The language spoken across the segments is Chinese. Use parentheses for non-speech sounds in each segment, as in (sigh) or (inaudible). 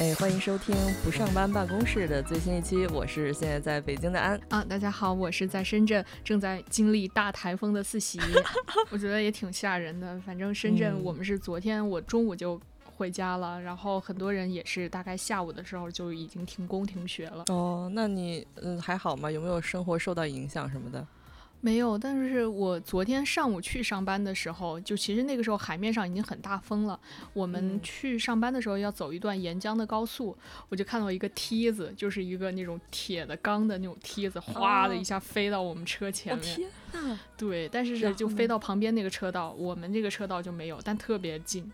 哎，欢迎收听不上班办公室的最新一期，我是现在在北京的安啊。大家好，我是在深圳正在经历大台风的四喜，(laughs) 我觉得也挺吓人的。反正深圳我们是昨天我中午就回家了，然后很多人也是大概下午的时候就已经停工停学了。哦，那你嗯还好吗？有没有生活受到影响什么的？没有，但是我昨天上午去上班的时候，就其实那个时候海面上已经很大风了。我们去上班的时候要走一段沿江的高速，我就看到一个梯子，就是一个那种铁的钢的那种梯子，哗的一下飞到我们车前面。对，但是是就飞到旁边那个车道，我们这个车道就没有，但特别近，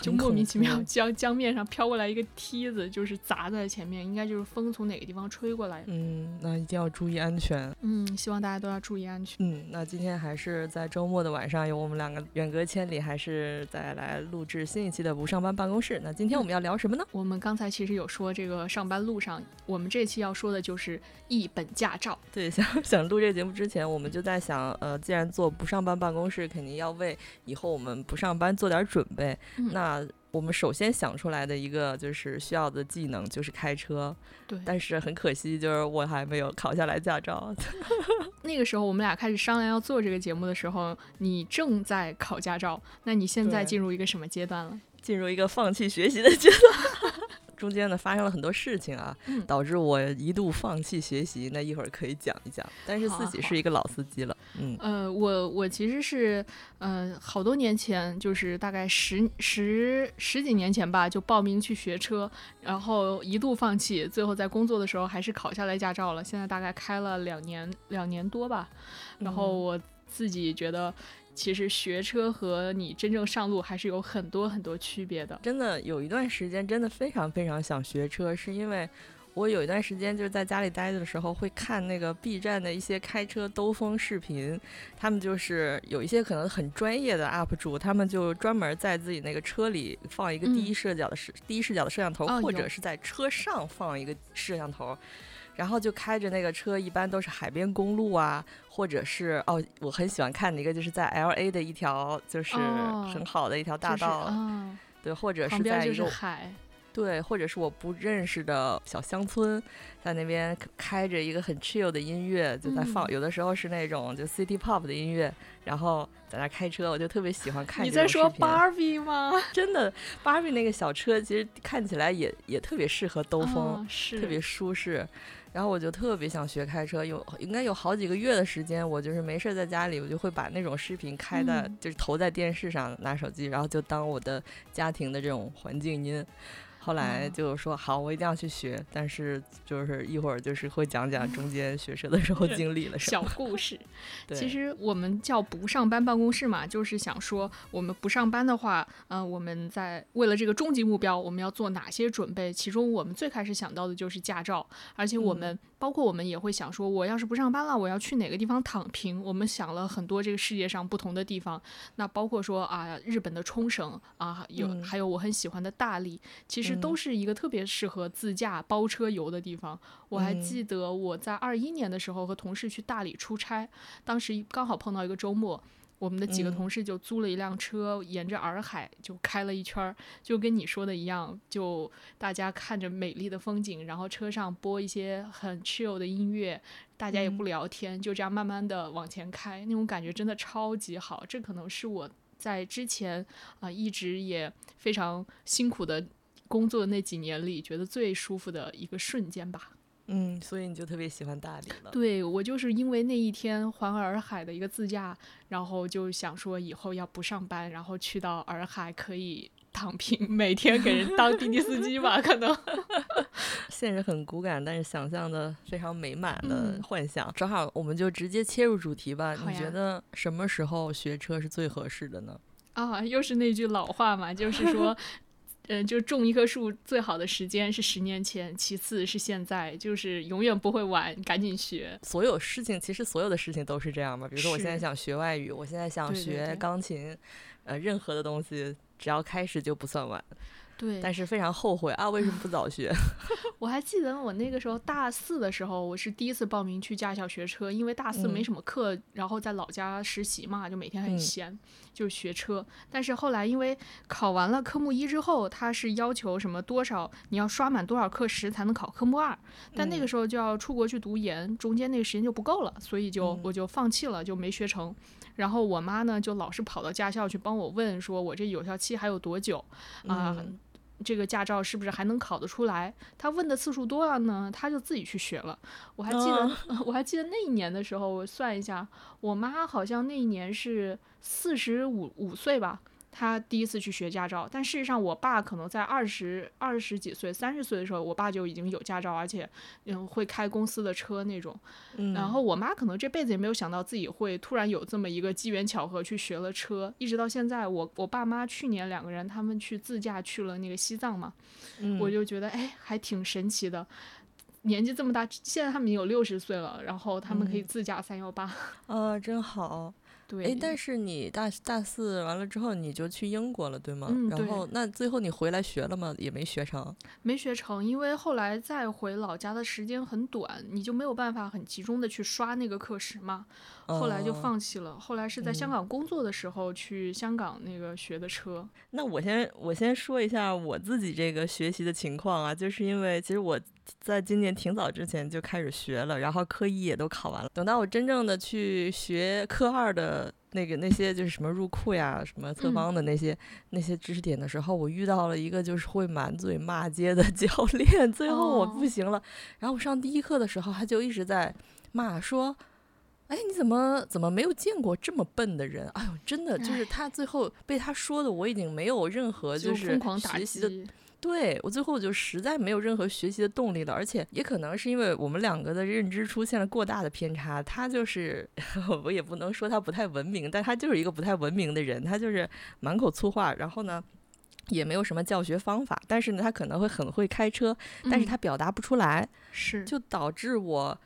就莫名其妙江江面上飘过来一个梯子，就是砸在前面，应该就是风从哪个地方吹过来。嗯，那一定要注意安全。嗯，希望大家都要注意安全。嗯，那今天还是在周末的晚上，有我们两个远隔千里，还是再来录制新一期的不上班办公室。那今天我们要聊什么呢？我们刚才其实有说这个上班路上，我们这期要说的就是一本驾照。对，想想录这个节目之前，我们就在想。想，呃，既然做不上班办公室，肯定要为以后我们不上班做点准备。那我们首先想出来的一个就是需要的技能就是开车。对，但是很可惜，就是我还没有考下来驾照。(laughs) 那个时候我们俩开始商量要做这个节目的时候，你正在考驾照。那你现在进入一个什么阶段了？进入一个放弃学习的阶段。中间呢发生了很多事情啊，导致我一度放弃学习。那一会儿可以讲一讲。但是自己是一个老司机了，嗯。呃，我我其实是，呃，好多年前，就是大概十十十几年前吧，就报名去学车，然后一度放弃，最后在工作的时候还是考下来驾照了。现在大概开了两年两年多吧，然后我自己觉得。其实学车和你真正上路还是有很多很多区别的。真的有一段时间，真的非常非常想学车，是因为我有一段时间就是在家里待着的时候，会看那个 B 站的一些开车兜风视频。他们就是有一些可能很专业的 UP 主，他们就专门在自己那个车里放一个第一视角的视第一视角的摄像头，或者是在车上放一个摄像头。然后就开着那个车，一般都是海边公路啊，或者是哦，我很喜欢看的一个，就是在 L A 的一条，就是很好的一条大道，对，或者是在一个海，对，或者是我不认识的小乡村，在那边开着一个很 chill 的音乐，就在放，有的时候是那种就 City Pop 的音乐，然后在那开车，我就特别喜欢看。你在说 Barbie 吗？(laughs) 真的，Barbie 那个小车其实看起来也也特别适合兜风，是特别舒适。然后我就特别想学开车，有应该有好几个月的时间，我就是没事在家里，我就会把那种视频开的，就是投在电视上，拿手机，然后就当我的家庭的这种环境音。后来就说好，我一定要去学，但是就是一会儿就是会讲讲中 (laughs) 间学车的时候经历了什么小故 (laughs) 事。其实我们叫不上班办公室嘛，就是想说我们不上班的话，嗯，我们在为了这个终极目标，我们要做哪些准备？其中我们最开始想到的就是驾照，而且我们包括我们也会想说，我要是不上班了，我要去哪个地方躺平？我们想了很多这个世界上不同的地方，那包括说啊，日本的冲绳啊，有还有我很喜欢的大理，其实。都是一个特别适合自驾包车游的地方。我还记得我在二一年的时候和同事去大理出差，当时刚好碰到一个周末，我们的几个同事就租了一辆车，沿着洱海就开了一圈儿，就跟你说的一样，就大家看着美丽的风景，然后车上播一些很 chill 的音乐，大家也不聊天，就这样慢慢的往前开，那种感觉真的超级好。这可能是我在之前啊一直也非常辛苦的。工作的那几年里，觉得最舒服的一个瞬间吧。嗯，所以你就特别喜欢大理了。对我就是因为那一天环洱海的一个自驾，然后就想说以后要不上班，然后去到洱海可以躺平，每天给人当滴滴司机吧。可能 (laughs) 现实很骨感，但是想象的非常美满的幻想。正好我们就直接切入主题吧。你觉得什么时候学车是最合适的呢？啊，又是那句老话嘛，就是说。嗯，就种一棵树最好的时间是十年前，其次是现在，就是永远不会晚，赶紧学。所有事情其实所有的事情都是这样嘛。比如说我现在想学外语，我现在想学钢琴，呃，任何的东西只要开始就不算晚。对，但是非常后悔啊，为什么不早学？(laughs) 我还记得我那个时候大四的时候，我是第一次报名去驾校学车，因为大四没什么课，然后在老家实习嘛，就每天很闲，就学车。但是后来因为考完了科目一之后，他是要求什么多少你要刷满多少课时才能考科目二，但那个时候就要出国去读研，中间那个时间就不够了，所以就我就放弃了，就没学成。然后我妈呢就老是跑到驾校去帮我问，说我这有效期还有多久啊？这个驾照是不是还能考得出来？他问的次数多了呢，他就自己去学了。我还记得，(laughs) 我还记得那一年的时候，我算一下，我妈好像那一年是四十五五岁吧。他第一次去学驾照，但事实上，我爸可能在二十二十几岁、三十岁的时候，我爸就已经有驾照，而且嗯会开公司的车那种。然后我妈可能这辈子也没有想到自己会突然有这么一个机缘巧合去学了车，一直到现在，我我爸妈去年两个人他们去自驾去了那个西藏嘛，我就觉得哎还挺神奇的，年纪这么大，现在他们已经有六十岁了，然后他们可以自驾三幺八，啊，(laughs) 真好。哎，但是你大大四完了之后，你就去英国了，对吗？嗯，然后那最后你回来学了吗？也没学成。没学成，因为后来再回老家的时间很短，你就没有办法很集中的去刷那个课时嘛。后来就放弃了。后来是在香港工作的时候去香港那个学的车。那我先我先说一下我自己这个学习的情况啊，就是因为其实我在今年挺早之前就开始学了，然后科一也都考完了。等到我真正的去学科二的那个那些就是什么入库呀、什么侧方的那些那些知识点的时候，我遇到了一个就是会满嘴骂街的 (laughs) 教练，最后我不行了。然后我上第一课的时候，他就一直在骂说。哎，你怎么怎么没有见过这么笨的人？哎呦，真的就是他最后被他说的，我已经没有任何就是学习的，对我最后就实在没有任何学习的动力了。而且也可能是因为我们两个的认知出现了过大的偏差，他就是我也不能说他不太文明，但他就是一个不太文明的人，他就是满口粗话，然后呢也没有什么教学方法，但是呢他可能会很会开车，但是他表达不出来，是就导致我。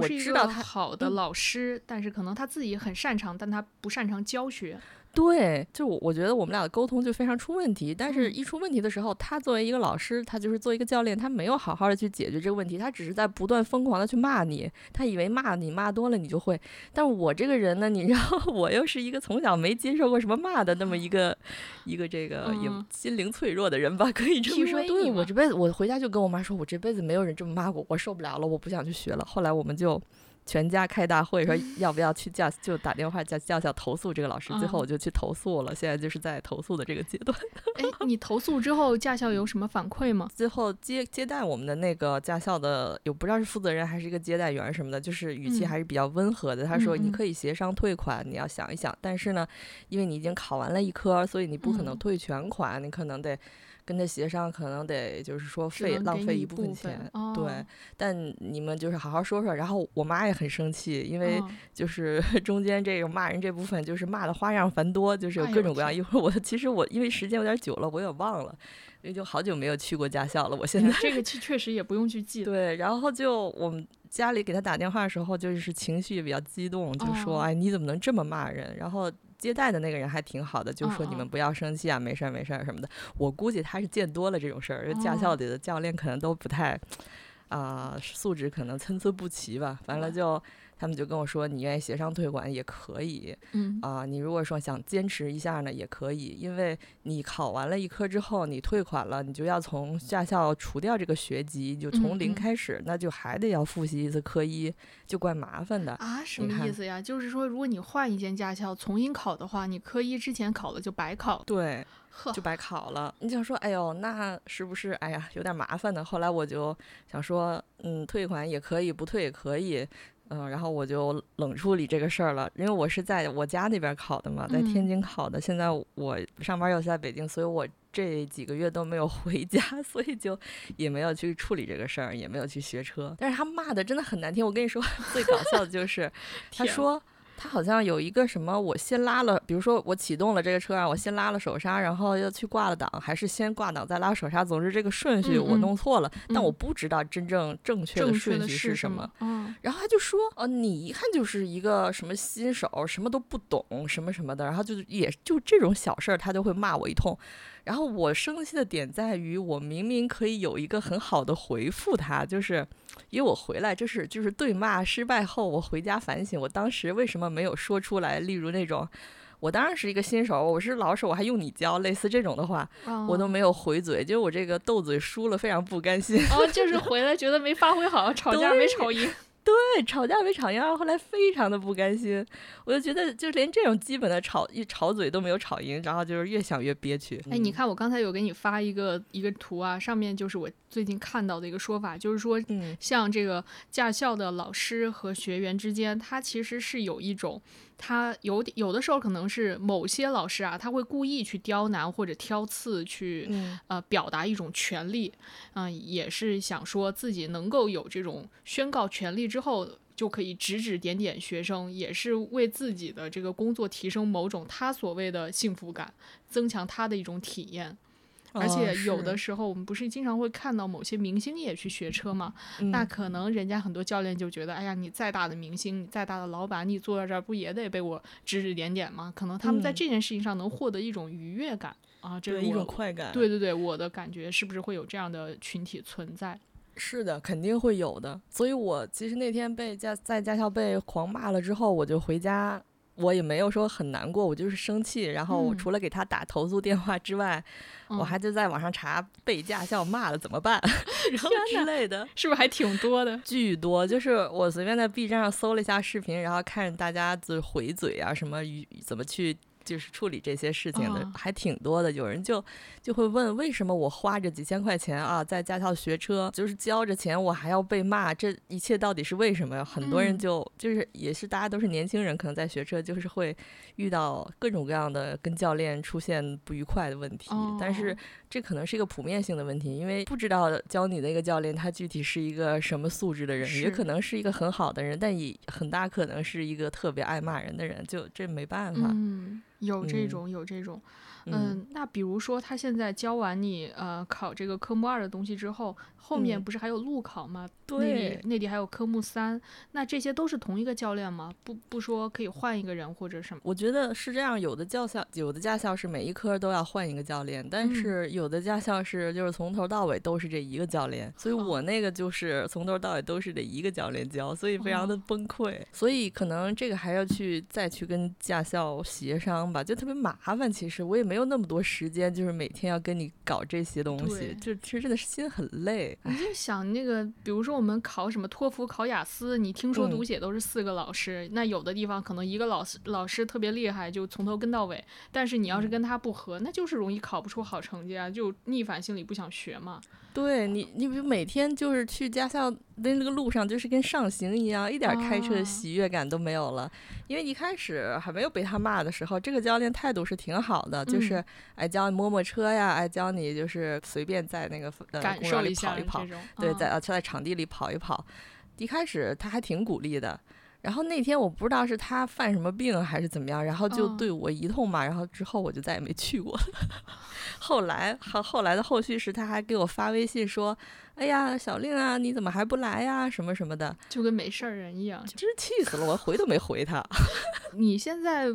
不是一个好的老师，但是可能他自己很擅长，但他不擅长教学。对，就我我觉得我们俩的沟通就非常出问题，但是一出问题的时候，他作为一个老师，他就是做一个教练，他没有好好的去解决这个问题，他只是在不断疯狂的去骂你，他以为骂你骂多了你就会，但我这个人呢，你知道，(laughs) 我又是一个从小没接受过什么骂的那么一个 (laughs) 一个这个也心灵脆弱的人吧，可以这么说。对我这辈子，我回家就跟我妈说，我这辈子没有人这么骂过，我受不了了，我不想去学了。后来我们就。全家开大会说 (laughs) 要不要去驾，就打电话叫驾校投诉这个老师。最后我就去投诉了，现在就是在投诉的这个阶段。哎，你投诉之后驾校有什么反馈吗？最后接接待我们的那个驾校的有不知道是负责人还是一个接待员什么的，就是语气还是比较温和的。他说你可以协商退款，你要想一想。但是呢，因为你已经考完了一科，所以你不可能退全款，你可能得。跟他协商，可能得就是说费浪费一部分钱，对。但你们就是好好说说。然后我妈也很生气，因为就是 (laughs) 中间这个骂人这部分，就是骂的花样繁多，就是有各种各样。一会儿我其实我因为时间有点久了，我也忘了，因为就好久没有去过驾校了。我现在这个确实也不用去 (laughs) 记。对，然后就我们家里给他打电话的时候，就是情绪比较激动，就说：“哎，你怎么能这么骂人？”然后。接待的那个人还挺好的，就说你们不要生气啊，没事儿没事儿什么的。我估计他是见多了这种事儿，驾校里的教练可能都不太，啊，素质可能参差不齐吧。完了就。他们就跟我说，你愿意协商退款也可以，嗯啊，你如果说想坚持一下呢，也可以，因为你考完了一科之后，你退款了，你就要从驾校除掉这个学籍，就从零开始，那就还得要复习一次科一，就怪麻烦的啊。什么意思呀？就是说，如果你换一间驾校重新考的话，你科一之前考的就白考，对，就白考了。你想说，哎呦，那是不是哎呀有点麻烦呢？后来我就想说，嗯，退款也可以，不退也可以。嗯，然后我就冷处理这个事儿了，因为我是在我家那边考的嘛，在天津考的。现在我上班又在北京，所以我这几个月都没有 (laughs) 回家，所以就也没有去处理这个事儿，也没有去学车。但是他骂的真的很难听，我跟你说，(laughs) 最搞笑的就是他说他好像有一个什么，我先拉了，比如说我启动了这个车啊，我先拉了手刹，然后要去挂了档，还是先挂档再拉手刹？总之这个顺序我弄错了，但我不知道真正正确的顺序是什么。然后他就说，哦，你一看就是一个什么新手，什么都不懂，什么什么的，然后就也就这种小事儿，他就会骂我一通。然后我生气的点在于，我明明可以有一个很好的回复他，就是因为我回来就是就是对骂失败后，我回家反省，我当时为什么没有说出来？例如那种，我当然是一个新手，我是老手，我还用你教，类似这种的话，我都没有回嘴，就我这个斗嘴输了，非常不甘心。哦，就是回来觉得没发挥好，(laughs) 吵架没吵赢。对，吵架没吵赢，后来非常的不甘心，我就觉得就连这种基本的吵一吵嘴都没有吵赢，然后就是越想越憋屈。哎，你看我刚才有给你发一个一个图啊，上面就是我最近看到的一个说法，就是说，像这个驾校的老师和学员之间，他其实是有一种。他有有的时候可能是某些老师啊，他会故意去刁难或者挑刺，去呃表达一种权利，嗯，也是想说自己能够有这种宣告权利之后，就可以指指点点学生，也是为自己的这个工作提升某种他所谓的幸福感，增强他的一种体验。而且有的时候，我们不是经常会看到某些明星也去学车吗？那可能人家很多教练就觉得，哎呀，你再大的明星，你再大的老板，你坐在这儿不也得被我指指点点吗？可能他们在这件事情上能获得一种愉悦感啊，这一种快感。对对对，我的感觉是不是会有这样的群体存在？是的，肯定会有的。所以我其实那天被驾在驾校被狂骂了之后，我就回家。我也没有说很难过，我就是生气。然后我除了给他打投诉电话之外，我还就在网上查被驾校骂了怎么办，(laughs) 然后之类的，是不是还挺多的？巨多，就是我随便在 B 站上搜了一下视频，然后看着大家就回嘴啊，什么怎么去。就是处理这些事情的还挺多的，有人就就会问为什么我花着几千块钱啊在驾校学车，就是交着钱我还要被骂，这一切到底是为什么？很多人就就是也是大家都是年轻人，可能在学车就是会遇到各种各样的跟教练出现不愉快的问题，但是这可能是一个普遍性的问题，因为不知道教你的一个教练他具体是一个什么素质的人，也可能是一个很好的人，但也很大可能是一个特别爱骂人的人，就这没办法。有这种，有这种。嗯，那比如说他现在教完你呃考这个科目二的东西之后，后面不是还有路考吗？对，内地还有科目三，那这些都是同一个教练吗？不不说可以换一个人或者什么？我觉得是这样，有的教校有的驾校是每一科都要换一个教练，但是有的驾校是就是从头到尾都是这一个教练，所以我那个就是从头到尾都是这一个教练教，所以非常的崩溃。所以可能这个还要去再去跟驾校协商吧，就特别麻烦。其实我也没。没有那么多时间，就是每天要跟你搞这些东西，就其实真的是心很累。你就想那个，比如说我们考什么托福、考雅思，你听说读写都是四个老师，那有的地方可能一个老师老师特别厉害，就从头跟到尾。但是你要是跟他不合，那就是容易考不出好成绩啊，就逆反心理，不想学嘛。对你，你比如每天就是去驾校的那个路上，就是跟上刑一样，一点开车的喜悦感都没有了。因为一开始还没有被他骂的时候，这个教练态度是挺好的，就是爱教你摸摸车呀，哎教你就是随便在那个呃公园里跑一跑，对，在在场地里跑一跑。一开始他还挺鼓励的。然后那天我不知道是他犯什么病还是怎么样，然后就对我一通骂，然后之后我就再也没去过。(laughs) 后来后后来的后续是他还给我发微信说：“哎呀，小令啊，你怎么还不来呀？什么什么的，就跟没事儿人一样，真是气死了！我回都没回他。你现在？”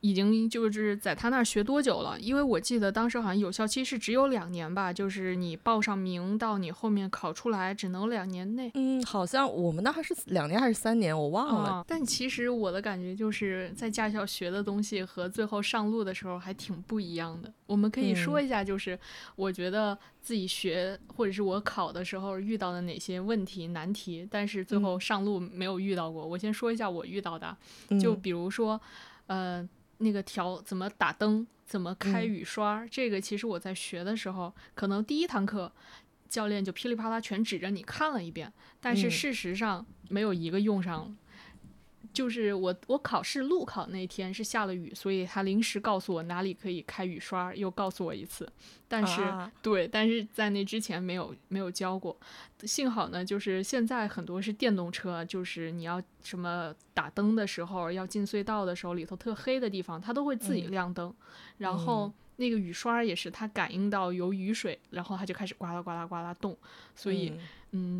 已经就是在他那儿学多久了？因为我记得当时好像有效期是只有两年吧，就是你报上名到你后面考出来只能两年内。嗯，好像我们那还是两年还是三年，我忘了。但其实我的感觉就是在驾校学的东西和最后上路的时候还挺不一样的。我们可以说一下，就是我觉得自己学或者是我考的时候遇到的哪些问题难题，但是最后上路没有遇到过。我先说一下我遇到的，就比如说，呃。那个调怎么打灯，怎么开雨刷，这个其实我在学的时候，可能第一堂课教练就噼里啪啦全指着你看了一遍，但是事实上没有一个用上。就是我我考试路考那天是下了雨，所以他临时告诉我哪里可以开雨刷，又告诉我一次。但是对，但是在那之前没有没有教过。幸好呢，就是现在很多是电动车，就是你要什么打灯的时候，要进隧道的时候，里头特黑的地方，它都会自己亮灯。然后那个雨刷也是，它感应到有雨水，然后它就开始呱啦呱啦呱啦动，所以。嗯，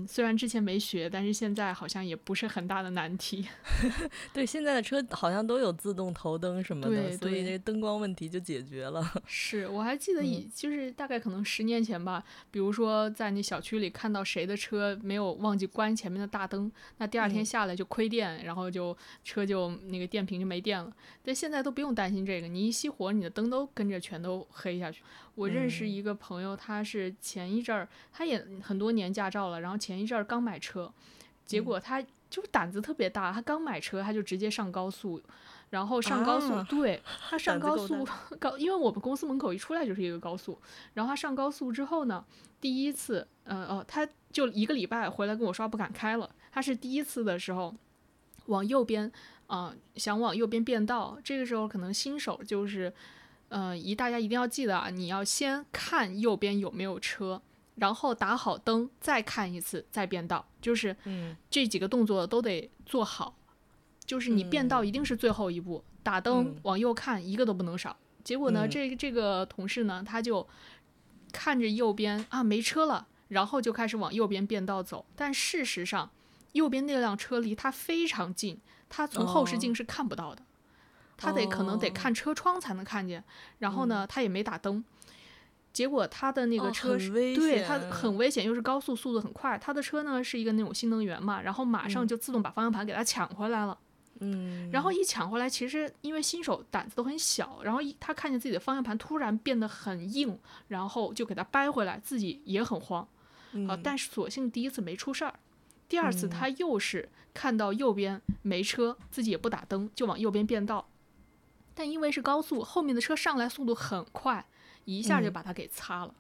虽然之前没学，但是现在好像也不是很大的难题。(laughs) 对，现在的车好像都有自动头灯什么的，所以这灯光问题就解决了。(laughs) 是，我还记得以就是大概可能十年前吧，比如说在那小区里看到谁的车没有忘记关前面的大灯，那第二天下来就亏电，然后就车就那个电瓶就没电了。但现在都不用担心这个，你一熄火，你的灯都跟着全都黑下去。我认识一个朋友，他是前一阵儿，他也很多年驾照了，然后前一阵儿刚买车，结果他就是胆子特别大，他刚买车他就直接上高速，然后上高速，对 (laughs) 他上高速 (laughs) 高，因为我们公司门口一出来就是一个高速，然后他上高速之后呢，第一次，呃哦，他就一个礼拜回来跟我说不敢开了，他是第一次的时候往右边，啊想往右边变道，这个时候可能新手就是。呃，一大家一定要记得啊，你要先看右边有没有车，然后打好灯，再看一次，再变道，就是这几个动作都得做好。就是你变道一定是最后一步，打灯往右看一个都不能少。结果呢，这个这个同事呢，他就看着右边啊没车了，然后就开始往右边变道走。但事实上，右边那辆车离他非常近，他从后视镜是看不到的。他得可能得看车窗才能看见，然后呢，他也没打灯，结果他的那个车是对他很危险，又是高速，速度很快。他的车呢是一个那种新能源嘛，然后马上就自动把方向盘给他抢回来了。嗯，然后一抢回来，其实因为新手胆子都很小，然后一他看见自己的方向盘突然变得很硬，然后就给他掰回来，自己也很慌。啊，但是索性第一次没出事儿，第二次他又是看到右边没车，自己也不打灯，就往右边变道。但因为是高速，后面的车上来速度很快，一下就把他给擦了。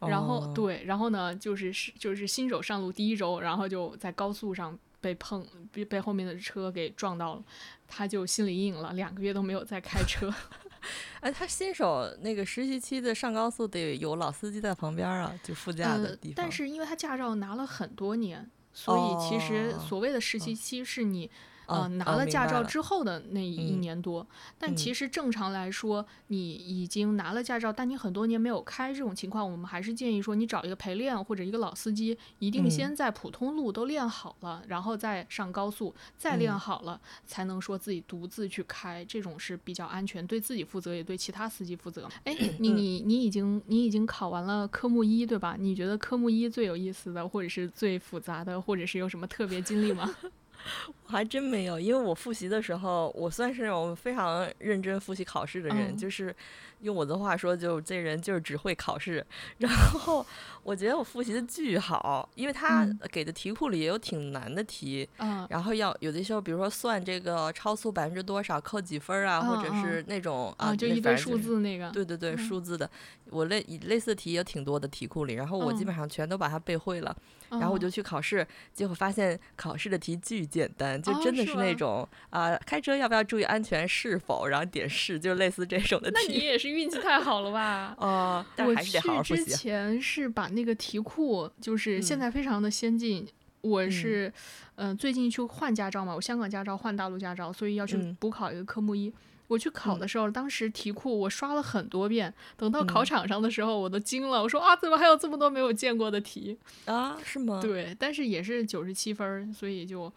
然后对，然后呢，就是是就是新手上路第一周，然后就在高速上被碰，被被后面的车给撞到了，他就心理阴影了，两个月都没有再开车。(laughs) 哎，他新手那个实习期的上高速得有老司机在旁边啊，就副驾的地方。但是因为他驾照拿了很多年，所以其实所谓的实习期是你。呃，拿了驾照之后的那一年多，但其实正常来说，你已经拿了驾照，但你很多年没有开这种情况，我们还是建议说，你找一个陪练或者一个老司机，一定先在普通路都练好了，然后再上高速，再练好了，才能说自己独自去开，这种是比较安全，对自己负责，也对其他司机负责。哎，(clears throat) 你你你已经你已经考完了科目一对吧？你觉得科目一最有意思的，或者是最复杂的，或者是有什么特别经历吗？(laughs) 我还真没有，因为我复习的时候，我算是那种非常认真复习考试的人，就是。用我的话说，就这人就是只会考试。然后我觉得我复习的巨好，因为他给的题库里也有挺难的题。嗯。然后要有的时候，比如说算这个超速百分之多少扣几分啊，或者是那种啊，就一堆数字那个。对对对，数字的，我类类似的题也挺多的题库里，然后我基本上全都把它背会了。然后我就去考试，结果发现考试的题巨简单，就真的是那种啊，开车要不要注意安全？是否？然后点是，就类似这种的题。那你也是。运气太好了吧？哦，我去之前是把那个题库，就是现在非常的先进。我是，嗯，最近去换驾照嘛，我香港驾照换大陆驾照，所以要去补考一个科目一。我去考的时候，当时题库我刷了很多遍，等到考场上的时候，我都惊了，我说啊，怎么还有这么多没有见过的题啊？是吗？对，但是也是九十七分，所以就，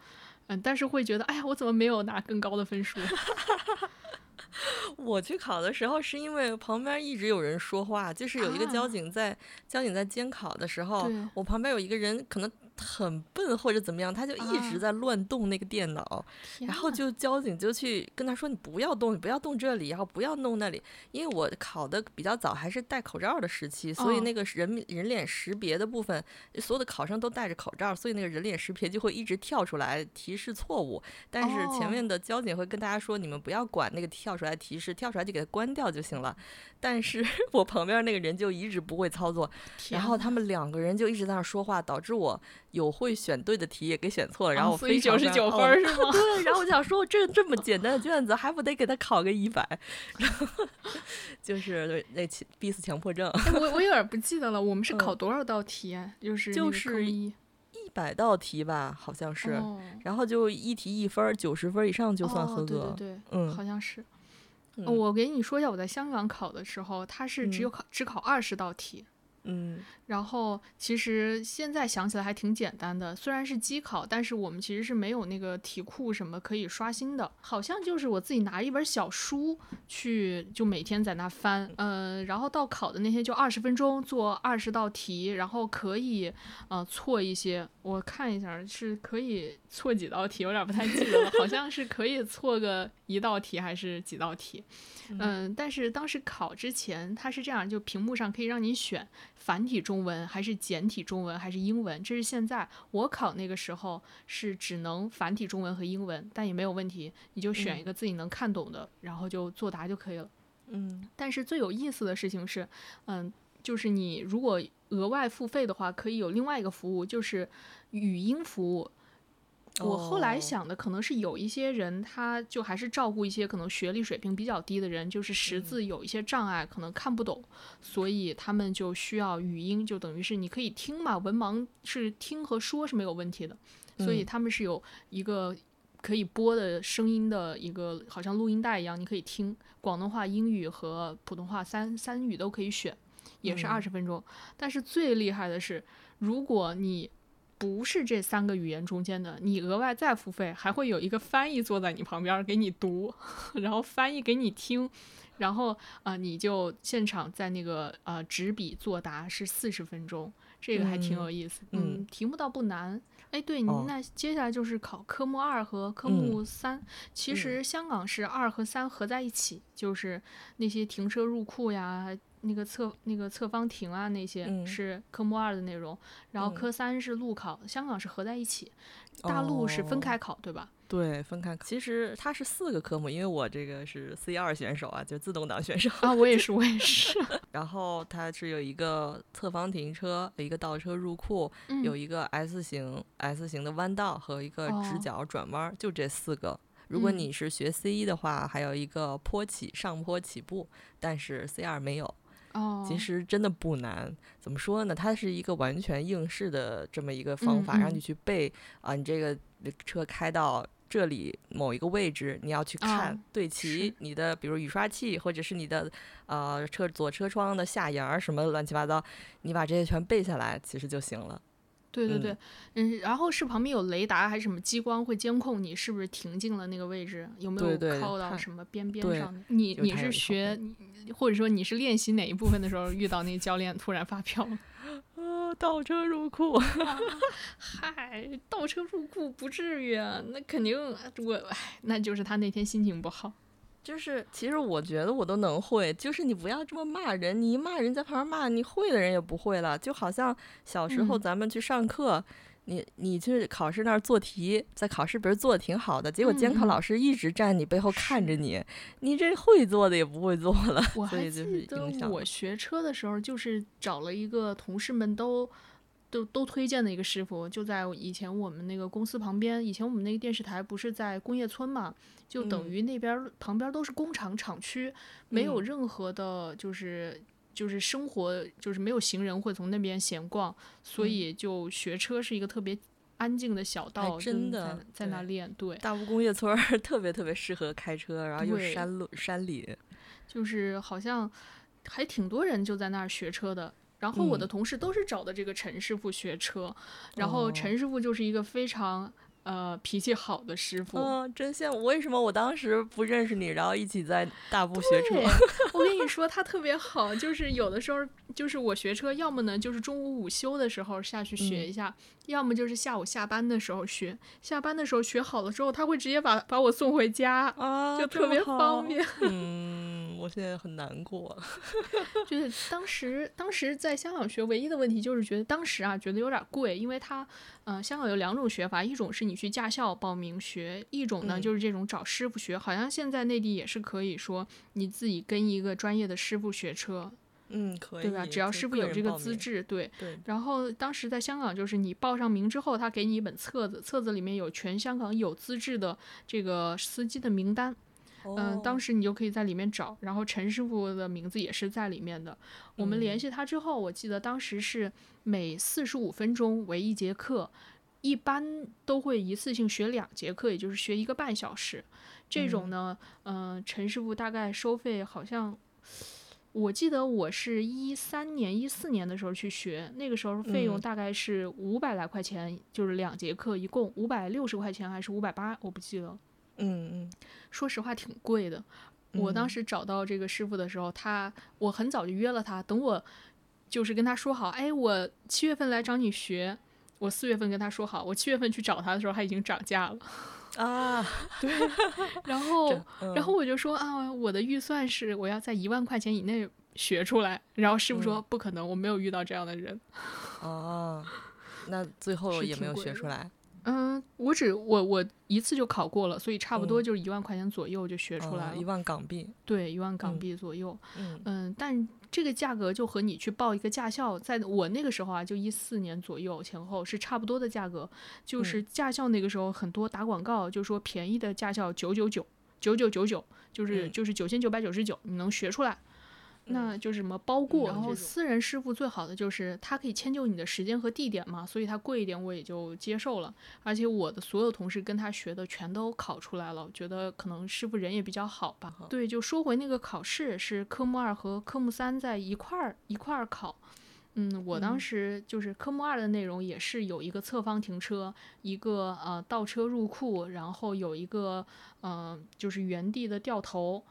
嗯，但是会觉得，哎呀，我怎么没有拿更高的分数？(laughs) 我去考的时候，是因为旁边一直有人说话，就是有一个交警在交警在监考的时候，我旁边有一个人可能。很笨或者怎么样，他就一直在乱动那个电脑，然后就交警就去跟他说：“你不要动，你不要动这里，然后不要弄那里。”因为我考的比较早，还是戴口罩的时期，所以那个人人脸识别的部分，所有的考生都戴着口罩，所以那个人脸识别就会一直跳出来提示错误。但是前面的交警会跟大家说：“你们不要管那个跳出来提示，跳出来就给它关掉就行了。”但是 (laughs) 我旁边那个人就一直不会操作，然后他们两个人就一直在那说话，导致我。有会选对的题也给选错了，然后我非常九十九分是吗？(laughs) 对，然后我想说，这这么简单的卷子还不得给他考个一百？然后 (laughs) 就是那强逼死强迫症，哎我 (laughs) 我有点不记得了，我们是嗯考多少道题啊？就是就是一一百道题吧，好像是，哦然后就一题一分儿，九十分以上就算哦合格。对对对，嗯好像是。嗯哦我给你说一下，我在香港考的时候，它是只有嗯考、只考二十道题。嗯。然后其实现在想起来还挺简单的，虽然是机考，但是我们其实是没有那个题库什么可以刷新的，好像就是我自己拿一本小书去，就每天在那翻，呃，然后到考的那天就二十分钟做二十道题，然后可以呃错一些，我看一下是可以错几道题，有点不太记得了，好像是可以错个一道题还是几道题，嗯，但是当时考之前它是这样，就屏幕上可以让你选。繁体中文还是简体中文还是英文？这是现在我考那个时候是只能繁体中文和英文，但也没有问题，你就选一个自己能看懂的，然后就作答就可以了。嗯但是最有意思的事情是，嗯，就是你如果额外付费的话，可以有另外一个服务，就是语音服务。我后来哦。想的可能是有一些人，他就还是照顾一些可能学历水平比较低的人，就是识字有一些障碍，可能看不懂，所以他们就需要语音，就等于是你可以听嘛，文盲是听和说是没有问题的，所以嗯。他们是有一个可以播的声音的一个，好像录音带一样，你可以听广东话、英语和普通话三三语都可以选，也是嗯。二十分钟。但是最厉害的是，如果你不是这三个语言中间的，你额外再付费，还会有一个翻译坐在你旁边儿给你读，(laughs) 然后翻译给你听，然后啊、呃你就现场在那个呃纸笔作答是四十分钟，这个还挺嗯有意思。嗯题目倒不难。哎，对，哦那接下来就是考科目二和科嗯目三。其实香港是二和三合在一起，就是那些停车入库呀，那个侧那个侧方停啊，那些嗯是科目二的内容。然后嗯科三是路考，香港是合在一起，大陆是分哦开考，对吧？对，分开考。其实它是四个科目，因为我这个是 C 二选手啊，就自动挡选手。啊，我也是，我也是。(laughs) 然后它是有一个侧方停车，有一个倒车入库，嗯有一个 S 型 S 型的弯道和一个直哦角转弯儿，就这四个。如果嗯你是学 C 一的话，还有一个坡起上坡起步，但是 C 二没有。哦，其实真的不难，怎么说呢？它是一个完全应试的这么一个方法，嗯让你去背啊，你这个车开到这里某一个位置，你要去看、哦对齐你的，比如雨刷器或者是你的呃车左车窗的下沿儿什么乱七八糟，你把这些全背下来，其实就行了。对对对，嗯，然后是旁边有雷达还是什么激光会监控你是不是停进了那个位置，有没有靠到什么边边对上？你你是学，你或者说你是练习哪一部分的时候遇到那个教练突然发飙了？呃，(laughs) 倒车入库，(laughs) 嗨，倒车入库不至于啊，那肯定我，唉，那就是他那天心情不好。就是其实我觉得我都能会，就是你不要这么骂人，你一骂人在旁边骂，你会的人也不会了。就好像小时候嗯咱们去上课，你你去考试那儿做题，在考试不是做的挺好的，结果监考老师一直站你背后看着你，你这会做的也不会做了，我还所以就是记得影响。我学车的时候，就是找了一个同事们都都都推荐的一个师傅，就在以前我们那个公司旁边。以前我们那个电视台不是在工业村嘛，就等嗯于那边儿旁边都是工厂厂区，没有嗯任何的，就是。就是生活，就是没有行人会从那边闲逛，所嗯以就学车是一个特别安静的小道，真在的在那练。对，大吴工业村 (laughs) 特别特别适合开车，然后又是山路山里，就是好像还挺多人就在那儿学车的。然后我的嗯。同事都是找的这个陈师傅学车，然后哦。陈师傅就是一个非常呃脾气好的师傅。嗯，真羡慕。为什么我当时不认识你，然后一起在大部学车？(laughs) 我跟你说，他特别好，就是有的时候，就是我学车，要么呢就是中午午休的时候下去学嗯一下，要么就是下午下班的时候学。下班的时候学好了之后，他会直接把把我送回家，啊，就特别方便。(laughs) 嗯，我现在很难过。就是当时当时在香港学，唯一的问题就是觉得当时啊觉得有点贵，因为它，呃，香港有两种学法，一种是你去驾校报名学，一种呢嗯就是这种找师傅学。好像现在内地也是可以说你自己跟一个专业的师傅学车，嗯，可以，对吧？只要师傅有这个资质，对对。然后当时在香港，就是你报上名之后，他给你一本册子，册子里面有全香港有资质的这个司机的名单。嗯，当时你就可以在里面找，然后陈师傅的名字也是在里面的。我们联系他之后，我记得当时是每四十五分钟为一节课，一般都会一次性学两节课，也就是学一个半小时。这种呢，嗯，陈师傅大概收费好像。我记得我是一三年、一四年的时候去学，那个时候费用大概是五百来块钱，就是两节课，一共五百六十块钱还是五百八，我不记得。嗯嗯，说实话挺贵的。我当时找到这个师傅的时候，他我很早就约了他，等我就是跟他说好，哎，我七月份来找你学，我四月份跟他说好，我七月份去找他的时候，他已经涨价了。啊，对，(laughs) 然后，然后我就说啊，我的预算是我要在一万块钱以内学出来。然后师傅说不可能，我没有遇到这样的人。哦，那最后也没有学出来。嗯，我只我我一次就考过了，所以差不多就是一万块钱左右就学出来了。一万港币，对，一万港币左右。嗯嗯，但这个价格就和你去报一个驾校，在我那个时候啊，就一四年左右前后是差不多的价格。就是驾校那个时候很多打广告，就说便宜的驾校九九九九九九九，就是就是九千九百九十九，你能学出来。那就是什么包过，然后私人师傅最好的就是他可以迁就你的时间和地点嘛，所以他贵一点我也就接受了。而且我的所有同事跟他学的全都考出来了，觉得可能师傅人也比较好吧。对，就说回那个考试，是科目二和科目三在一块儿一块儿考。嗯，我当时就是科目二的内容也是有一个侧方停车，一个呃倒车入库，然后有一个呃就是原地的掉头。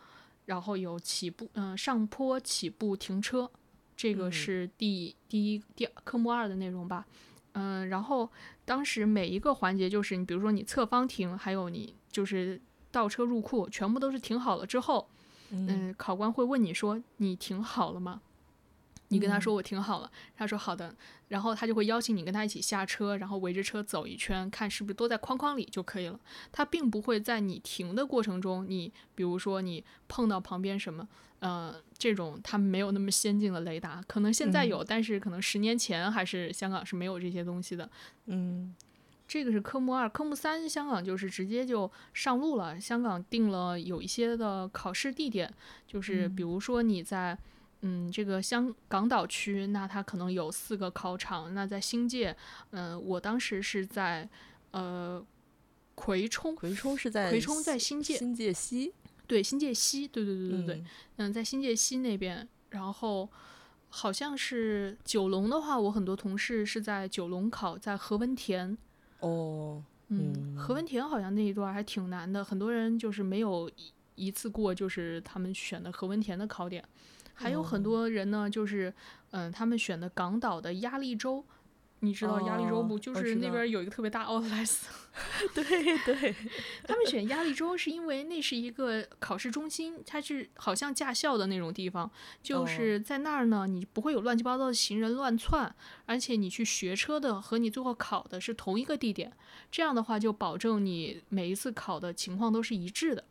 然后有起步，嗯，上坡起步停车，这个是第第一第科目二的内容吧，嗯，然后当时每一个环节就是你比如说你侧方停，还有你就是倒车入库，全部都是停好了之后，嗯，考官会问你说你停好了吗？你跟他说我停好了，他说好的，然后他就会邀请你跟他一起下车，然后围着车走一圈，看是不是都在框框里就可以了。他并不会在你停的过程中，你比如说你碰到旁边什么，呃，这种他没有那么先进的雷达，可能现在有，但是可能十年前还是香港是没有这些东西的。嗯，这个是科目二，科目三香港就是直接就上路了。香港定了有一些的考试地点，就是比如说你在。嗯，这个香港岛区，那它可能有四个考场。那在新界，嗯，我当时是在呃葵冲，葵冲是在葵冲在新界，新界西，对，新界西，对对对对对，嗯，在新界西那边。然后好像是九龙的话，我很多同事是在九龙考，在何文田。哦，嗯，何文田好像那一段还挺难的，很多人就是没有一次过，就是他们选的何文田的考点。还有很多人呢，就是，嗯，他们选的港岛的压力州，你知道压力州不？就是那边有一个特别大奥特莱斯。(laughs) 对对，他们选压力州是因为那是一个考试中心，它是好像驾校的那种地方，就是在那儿呢，你不会有乱七八糟的行人乱窜，而且你去学车的和你最后考的是同一个地点，这样的话就保证你每一次考的情况都是一致的。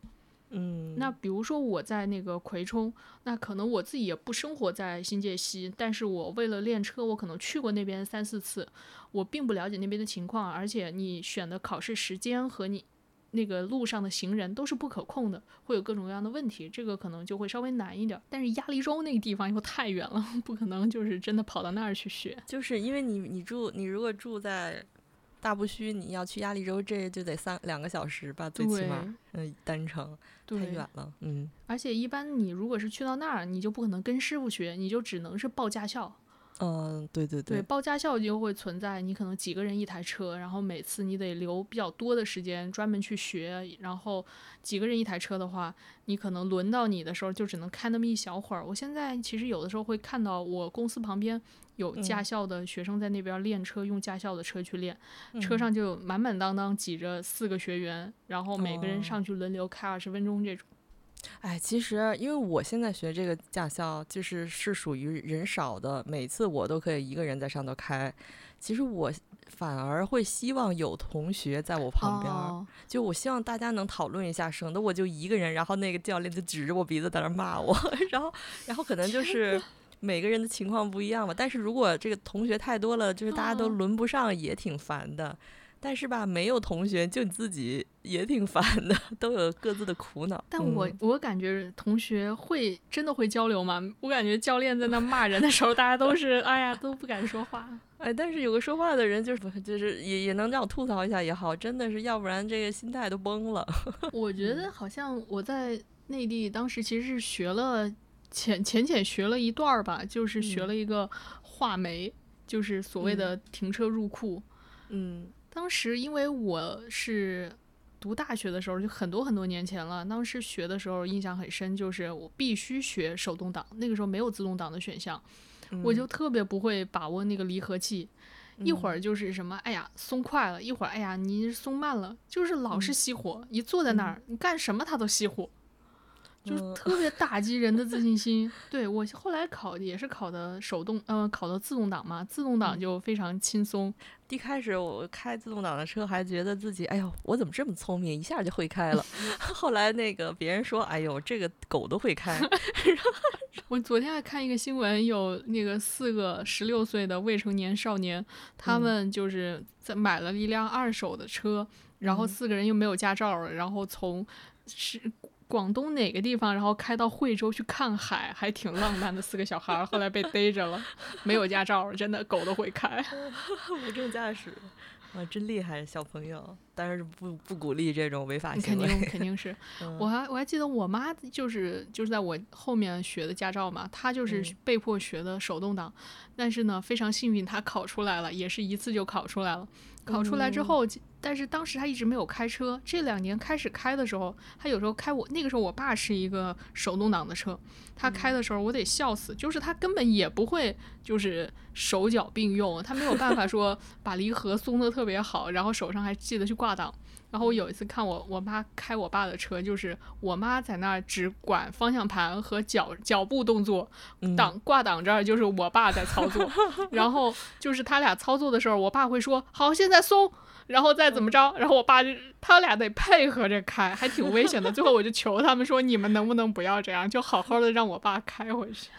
嗯，那比如说我在那个葵冲，那可能我自己也不生活在新界西，但是我为了练车，我可能去过那边三四次，我并不了解那边的情况，而且你选的考试时间和你那个路上的行人都是不可控的，会有各种各样的问题，这个可能就会稍微难一点。但是压力州那个地方又太远了，(laughs) 不可能就是真的跑到那儿去学，就是因为你你住你如果住在。大不虚，你要去压力州，这就得三两个小时吧，最起码，嗯，单程太远了，嗯。而且一般你如果是去到那儿，你就不可能跟师傅学，你就只能是报驾校。嗯，对对对，报驾校就会存在，你可能几个人一台车，然后每次你得留比较多的时间专门去学，然后几个人一台车的话，你可能轮到你的时候就只能开那么一小会儿。我现在其实有的时候会看到我公司旁边。有驾校的学生在那边练车，用驾校的车去练，车上就满满当当挤着四个学员，然后每个人上去轮流开二十分钟这种。哎，其实因为我现在学这个驾校，就是是属于人少的，每次我都可以一个人在上头开。其实我反而会希望有同学在我旁边，就我希望大家能讨论一下，省得我就一个人，然后那个教练就指着我鼻子在那骂我，(laughs) 然后然后可能就是。每个人的情况不一样吧。但是如果这个同学太多了，就是大家都轮不上，也挺烦的。但是吧，没有同学，就你自己也挺烦的，(laughs) 都有各自的苦恼。但我我感觉同学会真的会交流吗？我感觉教练在那骂人的时候，大家都是哎呀都不敢说话。(laughs) 哎，但是有个说话的人，就是就是也也能让我吐槽一下也好，真的是要不然这个心态都崩了。(laughs) 我觉得好像我在内地当时其实是学了浅浅浅学了一段儿吧，就是学了一个画眉，就是所谓的停车入库。嗯。当时因为我是读大学的时候，就很多很多年前了。当时学的时候印象很深，就是我必须学手动挡，那个时候没有自动挡的选项，我就特别不会把握那个离合器，一会儿就是什么，哎呀松快了，一会儿哎呀你松慢了，就是老是熄火。一坐在那儿，你干什么它都熄火。就是特别打击人的自信心。(laughs) 对我后来考也是考的手动，呃，考的自动挡嘛，自动挡就非常轻松。一开始我开自动挡的车还觉得自己，哎呦，我怎么这么聪明，一下就会开了。(laughs) 后来那个别人说，哎呦，这个狗都会开。(laughs) (laughs) 我昨天还看一个新闻，有那个四个十六岁的未成年少年，他们就是在买了一辆二手的车，然后四个人又没有驾照，然后从是。广东哪个地方，然后开到惠州去看海，还挺浪漫的。四个小孩后来被逮着了，没有驾照，真的狗都会开，(laughs) 无证驾驶，啊，真厉害，小朋友。但是不不鼓励这种违法行为。肯定肯定是，我还我还记得我妈就是就是在我后面学的驾照嘛，她就是被迫学的手动挡，但是呢非常幸运，她考出来了，也是一次就考出来了。考出来之后。但是当时他一直没有开车，这两年开始开的时候，他有时候开我那个时候，我爸是一个手动挡的车，他开的时候我得笑死，就是他根本也不会就是手脚并用，他没有办法说把离合松的特别好，然后手上还记得去挂档。然后我有一次看我我妈开我爸的车，就是我妈在那儿只管方向盘和脚脚步动作，挡挂挡这儿就是我爸在操作，(laughs) 然后就是他俩操作的时候，我爸会说好，现在松。然后再怎么着，然后我爸就他俩得配合着开，还挺危险的。最后我就求他们说，你们能不能不要这样，就好好的让我爸开回去。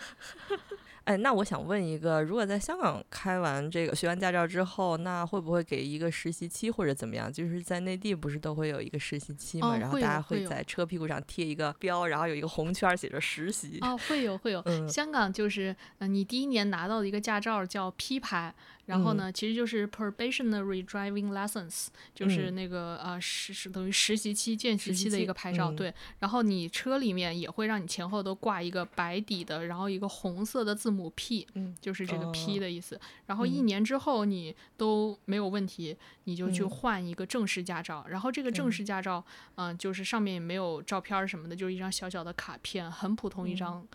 哎，那我想问一个，如果在香港开完这个学完驾照之后，那会不会给一个实习期或者怎么样？就是在内地不是都会有一个实习期嘛？然后大家会在车屁股上贴一个标，然后有一个红圈写着实习。哦，会有会有。香港就是，嗯，你第一年拿到的一个驾照叫 P 牌。然后呢，其实就是 probationary driving license，就是那个呃实是等于实习期、见习期的一个牌照。对，然后你车里面也会让你前后都挂一个白底的，然后一个红色的字母 P，就是这个 P 的意思。然后一年之后你都没有问题，你就去换一个正式驾照。然后这个正式驾照，嗯，就是上面也没有照片什么的，就是一张小小的卡片，很普通一张。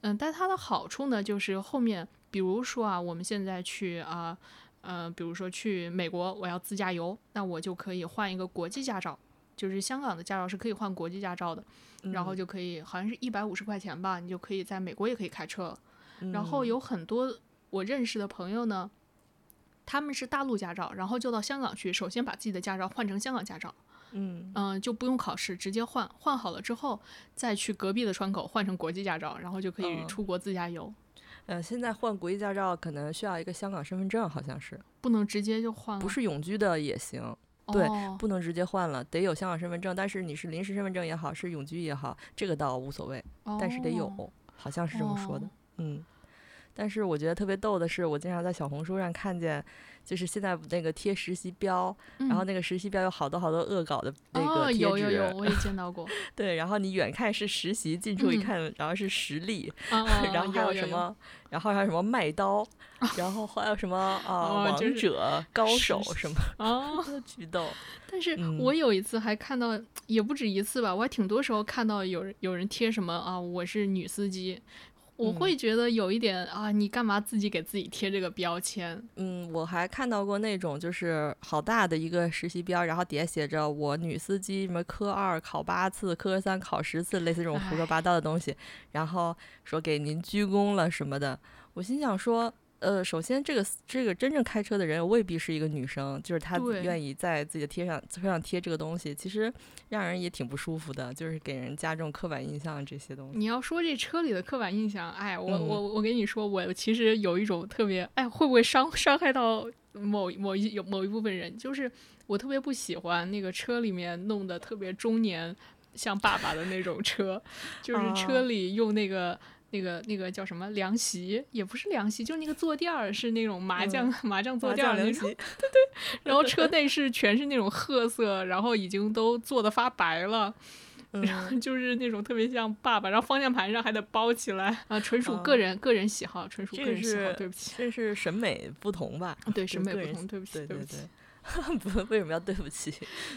嗯，但它的好处呢，就是后面。比如说啊，我们现在去啊，呃，比如说去美国，我要自驾游，那我就可以换一个国际驾照，就是香港的驾照是可以换国际驾照的，然后就可以，好像是一百五十块钱吧，你就可以在美国也可以开车了。然后有很多我认识的朋友呢，他们是大陆驾照，然后就到香港去，首先把自己的驾照换成香港驾照，嗯嗯，就不用考试，直接换，换好了之后再去隔壁的窗口换成国际驾照，然后就可以出国自驾游。呃，现在换国际驾照可能需要一个香港身份证，好像是不能直接就换，不是永居的也行，对，不能直接换了，得有香港身份证。但是你是临时身份证也好，是永居也好，这个倒无所谓，但是得有，好像是这么说的，嗯。但是我觉得特别逗的是，我经常在小红书上看见。就是现在那个贴实习标，然后那个实习标有好多好多恶搞的那个贴纸，有有有，我也 (laughs) 见到过。对，然后你远看是实习，近处一看，然后是实力，(laughs) 然后还有什么，然后还有什么卖刀，然后还有什么 (laughs) 啊王者高手什么，啊，巨逗。但是我有一次还看到，也不止一次吧，我还挺多时候看到有人有人贴什么啊，我是女司机。我会觉得有一点啊，你干嘛自己给自己贴这个标签？嗯，我还看到过那种就是好大的一个实习标，然后底下写着“我女司机什么科二考八次，科三考十次”，类似这种胡说八道的东西，然后说给您鞠躬了什么的。我心想说，呃，首先这个这个真正开车的人未必是一个女生，就是她愿意在自己的贴上车上贴这个东西，其实让人也挺不舒服的，就是给人加重刻板印象这些东西。你要说这车里的刻板印象，哎，我我我跟你说，我其实有一种特别，哎，会不会伤伤害到某某一有某一部分人？就是我特别不喜欢那个车里面弄得特别中年像爸爸的那种车，就是车里用那个。那个那个叫什么凉席，也不是凉席，就是那个坐垫儿，是那种麻将麻将坐垫儿那种。对对。然后车内是全是那种褐色，然后已经都做的发白了，然后就是那种特别像爸爸，然后方向盘上还得包起来啊，纯属个人个人喜好，纯属个人喜好，对不起。这是审美不同吧？对，审美不同，对不起，对不起。(laughs) 不，为什么要对不起？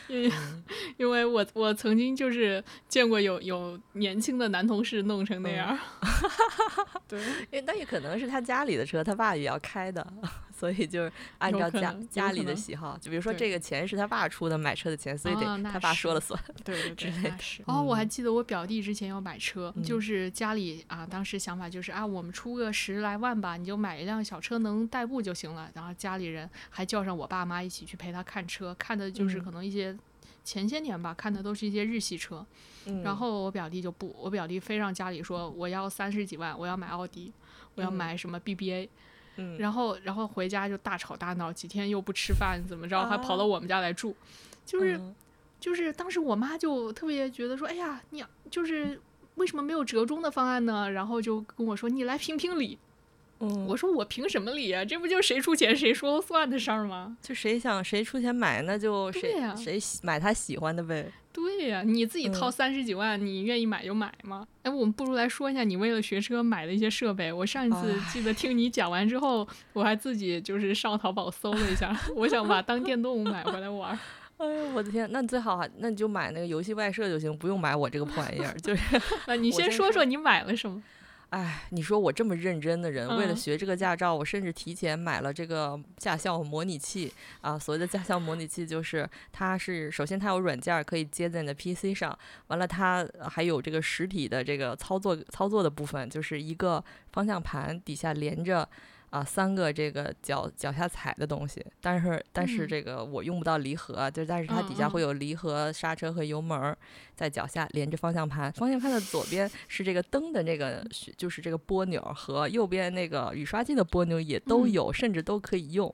因为，(laughs) 因为我我曾经就是见过有有年轻的男同事弄成那样。(laughs) 对，因为那也可能是他家里的车，他爸也要开的。所以就是按照家家里的喜好，就比如说这个钱是他爸出的买车的钱，所以得他爸说了算，对 (laughs) 之类的。哦，我还记得我表弟之前要买车，就是家里啊，当时想法就是啊，我们出个十来万吧，你就买一辆小车能代步就行了。然后家里人还叫上我爸妈一起去陪他看车，看的就是可能一些前些年吧，看的都是一些日系车。然后我表弟就不，我表弟非让家里说我要三十几万，我要买奥迪，我要买什么 BBA。然后，然后回家就大吵大闹，几天又不吃饭，怎么着，还跑到我们家来住，就是，就是当时我妈就特别觉得说，哎呀，你就是为什么没有折中的方案呢？然后就跟我说，你来评评理。嗯，我说我凭什么理啊？这不就谁出钱谁说了算的事儿吗？就谁想谁出钱买，那就谁谁买他喜欢的呗。对呀，你自己掏三十几万，你愿意买就买嘛？哎，我们不如来说一下你为了学车买的一些设备。我上一次记得听你讲完之后，我还自己就是上淘宝搜了一下，(laughs) 我想把当电动 (laughs) 买回来玩。(laughs) 哎呦，我的天，那最好那你就买那个游戏外设就行，不用买我这个破玩意儿。就是那，你先说说你买了什么。哎，你说我这么认真的人，为了学这个驾照，我甚至提前买了这个驾校模拟器啊。所谓的驾校模拟器，就是它是首先它有软件可以接在你的 PC 上，完了它还有这个实体的这个操作操作的部分，就是一个方向盘底下连着。啊，三个这个脚脚下踩的东西，但是但是这个我用不到离合，就但是它底下会有离合、刹车和油门，在脚下连着方向盘。方向盘的左边 (laughs) 是这个灯的这个，就是这个拨钮和右边那个雨刷器的拨钮也都有，甚至都可以用。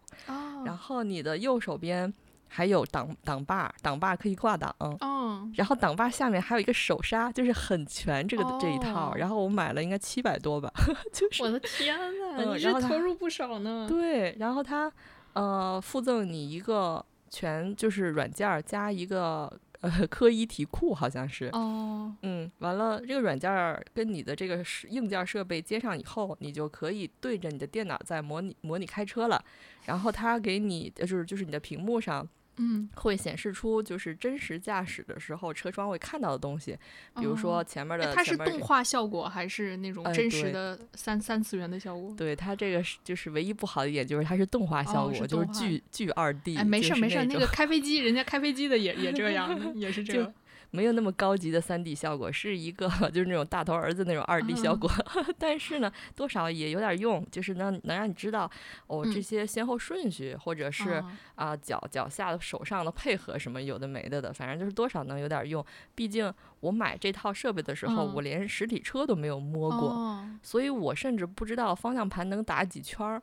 然后你的右手边。还有挡挡把，挡把可以挂挡，嗯，然后挡把下面还有一个手刹，就是很全这个这一套。然后我买了应该七百多吧，(laughs) 就是我的天呐，你这投入不少呢。对，然后它呃附赠你一个全就是软件加一个呃 (laughs) 科一题库，好像是哦，嗯，完了这个软件跟你的这个硬件设备接上以后，你就可以对着你的电脑在模拟模拟开车了。然后它给你就是就是你的屏幕上。嗯，会显示出就是真实驾驶的时候车窗会看到的东西，比如说前面的。它是动画效果还是那种真实的三三次元的效果？对它这个是就是唯一不好的一点就是它是动画效果，就是巨巨二 D。哎，没事没事，那个 (laughs) 开飞机，人家开飞机的也也这样，(laughs) 也是这样。没有那么高级的三 D 效果，是一个 (laughs) 就是那种大头儿子那种二 D 效果，(laughs) 但是呢，多少也有点用，就是能能让你知道哦这些先后顺序，或者是啊脚脚下的手上的配合什么有的没的的，反正就是多少能有点用。毕竟我买这套设备的时候，我连实体车都没有摸过，所以我甚至不知道方向盘能打几圈儿，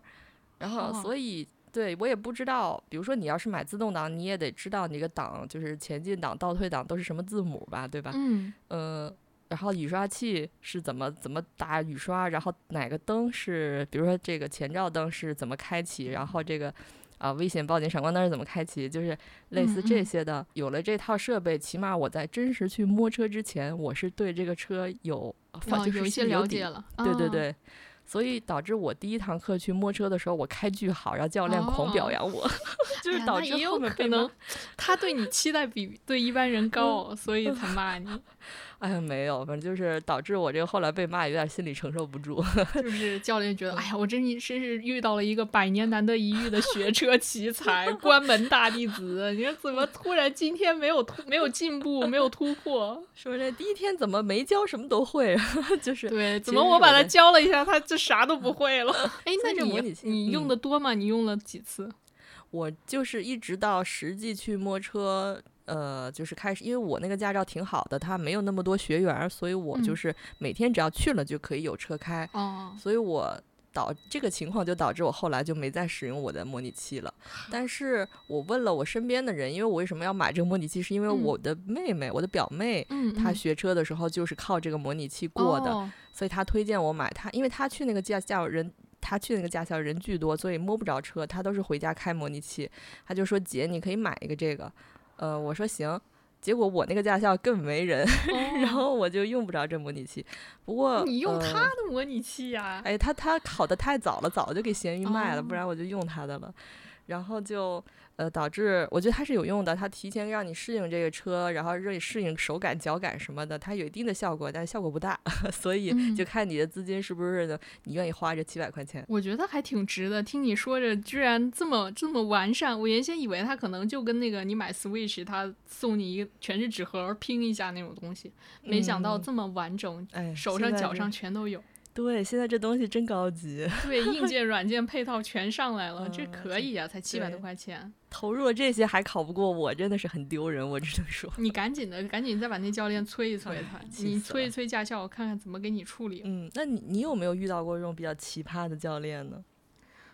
然后所以。对我也不知道，比如说你要是买自动挡，你也得知道你个档就是前进档、倒退档都是什么字母吧，对吧？嗯。呃，然后雨刷器是怎么怎么打雨刷，然后哪个灯是，比如说这个前照灯是怎么开启，然后这个啊危险报警闪光灯是怎么开启，就是类似这些的。有了这套设备，起码我在真实去摸车之前，我是对这个车有就是有一些了解了。对对对。所以导致我第一堂课去摸车的时候，我开巨好，然后教练狂表扬我，(laughs) 就是导致后面可能 (laughs) 他对你期待比对一般人高，所以才骂你。哎呀，没有，反正就是导致我这个后来被骂，有点心理承受不住。(laughs) 就是教练觉得，哎呀，我真真是遇到了一个百年难得一遇的学车奇才，关门大弟子。你说怎么突然今天没有突没有进步，没有突破？(laughs) 说这第一天怎么没教什么都会？(laughs) 就是对，怎么我把他教了一下，他就啥都不会了？哎，那这模拟器你用的多吗？你用了几次？我就是一直到实际去摸车。呃，就是开始，因为我那个驾照挺好的，他没有那么多学员，所以我就是每天只要去了就可以有车开。哦，所以我导这个情况就导致我后来就没再使用我的模拟器了。但是我问了我身边的人，因为我为什么要买这个模拟器，是因为我的妹妹，我的表妹，她学车的时候就是靠这个模拟器过的，所以她推荐我买她，因为她去那个驾驾人，她去那个驾校人巨多，所以摸不着车，她都是回家开模拟器。她就说姐，你可以买一个这个。呃，我说行，结果我那个驾校更没人，然后我就用不着这模拟器。不过你用他的模拟器呀？哎，他他考的太早了，早就给闲鱼卖了，不然我就用他的了。然后就。呃，导致我觉得它是有用的，它提前让你适应这个车，然后让你适应手感、脚感什么的，它有一定的效果，但是效果不大，(laughs) 所以就看你的资金是不是的，你愿意花这七百块钱。我觉得还挺值的，听你说着居然这么这么完善，我原先以为它可能就跟那个你买 Switch，它送你一个全是纸盒拼一下那种东西，没想到这么完整，哎，手上脚上全都有。对，现在这东西真高级。对，硬 (laughs) 件、软件配套全上来了，这可以啊，才七百多块钱。投入了这些还考不过我，真的是很丢人，我只能说。你赶紧的，赶紧再把那教练催一催他，你催一催驾校，我看看怎么给你处理。嗯，那你你有没有遇到过这种比较奇葩的教练呢？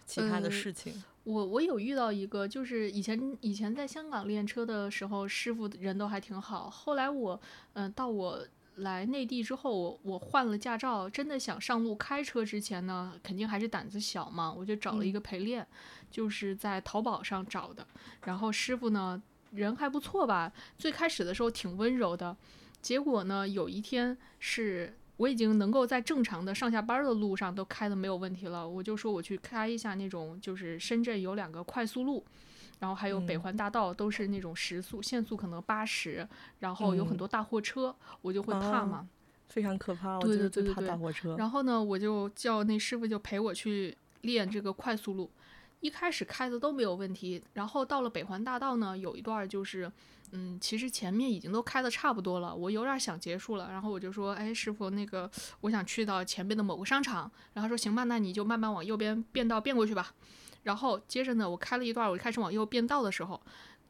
奇葩的事情？我我有遇到一个，就是以前以前在香港练车的时候，师傅人都还挺好。后来我嗯到我。来内地之后，我我换了驾照，真的想上路开车之前呢，肯定还是胆子小嘛，我就找了一个陪练，就是在淘宝上找的。然后师傅呢，人还不错吧，最开始的时候挺温柔的。结果呢，有一天是我已经能够在正常的上下班的路上都开的没有问题了，我就说我去开一下那种，就是深圳有两个快速路。然后还有北环大道，都是那种时速限速可能八十，然后有很多大货车，我就会怕嘛，非常可怕。对对对对对。然后呢，我就叫那师傅就陪我去练这个快速路，一开始开的都没有问题。然后到了北环大道呢，有一段就是，嗯，其实前面已经都开的差不多了，我有点想结束了。然后我就说，哎，师傅，那个我想去到前面的某个商场。然后说行吧，那你就慢慢往右边变道变过去吧。然后接着呢，我开了一段，我就开始往右变道的时候，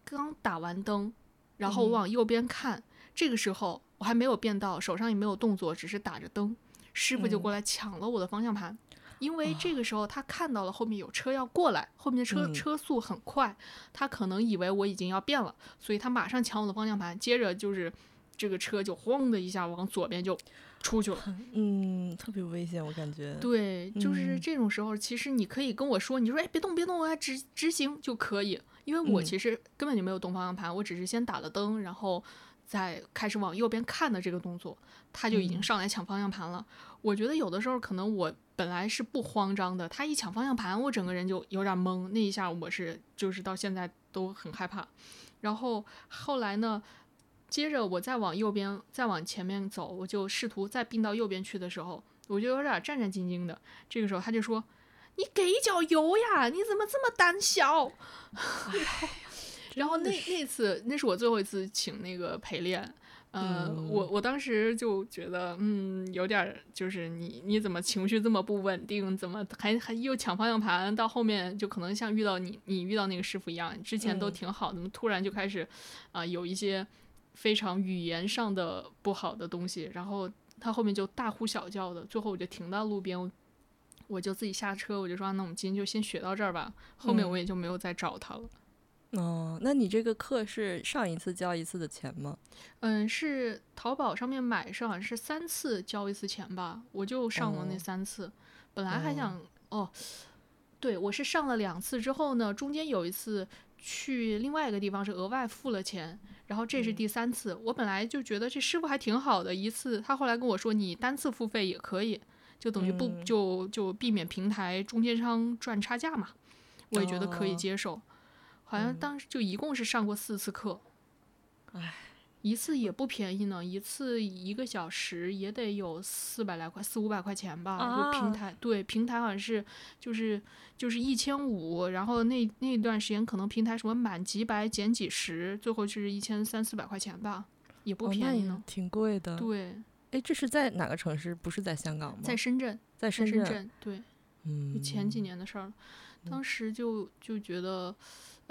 刚打完灯，然后我往右边看，这个时候我还没有变道，手上也没有动作，只是打着灯，师傅就过来抢了我的方向盘，因为这个时候他看到了后面有车要过来，后面的车车速很快，他可能以为我已经要变了，所以他马上抢我的方向盘，接着就是这个车就轰的一下往左边就。出去了，嗯，特别危险，我感觉。对，就是这种时候，其实你可以跟我说，你说，哎，别动，别动，我直直行就可以。因为我其实根本就没有动方向盘，我只是先打了灯，然后再开始往右边看的这个动作，他就已经上来抢方向盘了。我觉得有的时候可能我本来是不慌张的，他一抢方向盘，我整个人就有点懵。那一下我是就是到现在都很害怕。然后后来呢？接着我再往右边，再往前面走，我就试图再并到右边去的时候，我就有点战战兢兢的。这个时候他就说：“你给一脚油呀！你怎么这么胆小？”然后那那次那是我最后一次请那个陪练，嗯，我我当时就觉得，嗯，有点就是你你怎么情绪这么不稳定？怎么还还又抢方向盘？到后面就可能像遇到你你遇到那个师傅一样，之前都挺好，怎么突然就开始啊有一些。非常语言上的不好的东西，然后他后面就大呼小叫的，最后我就停到路边，我就自己下车，我就说那我们今天就先学到这儿吧，后面我也就没有再找他了。哦，那你这个课是上一次交一次的钱吗？嗯，是淘宝上面买是好像是三次交一次钱吧，我就上了那三次，本来还想哦，对我是上了两次之后呢，中间有一次去另外一个地方是额外付了钱。然后这是第三次，我本来就觉得这师傅还挺好的。一次他后来跟我说，你单次付费也可以，就等于不就就避免平台中间商赚差价嘛。我也觉得可以接受。好像当时就一共是上过四次课。唉，一次也不便宜呢，一次一个小时也得有四百来块，四五百块钱吧。就平台对平台好像是就是就是一千五，然后那那段时间可能平台什么满几百减几十，最后就是一千三四百块钱吧，也不便宜呢，挺贵的。对，哎，这是在哪个城市？不是在香港吗？在深圳，在深圳。对，嗯，前几年的事儿，当时就就觉得。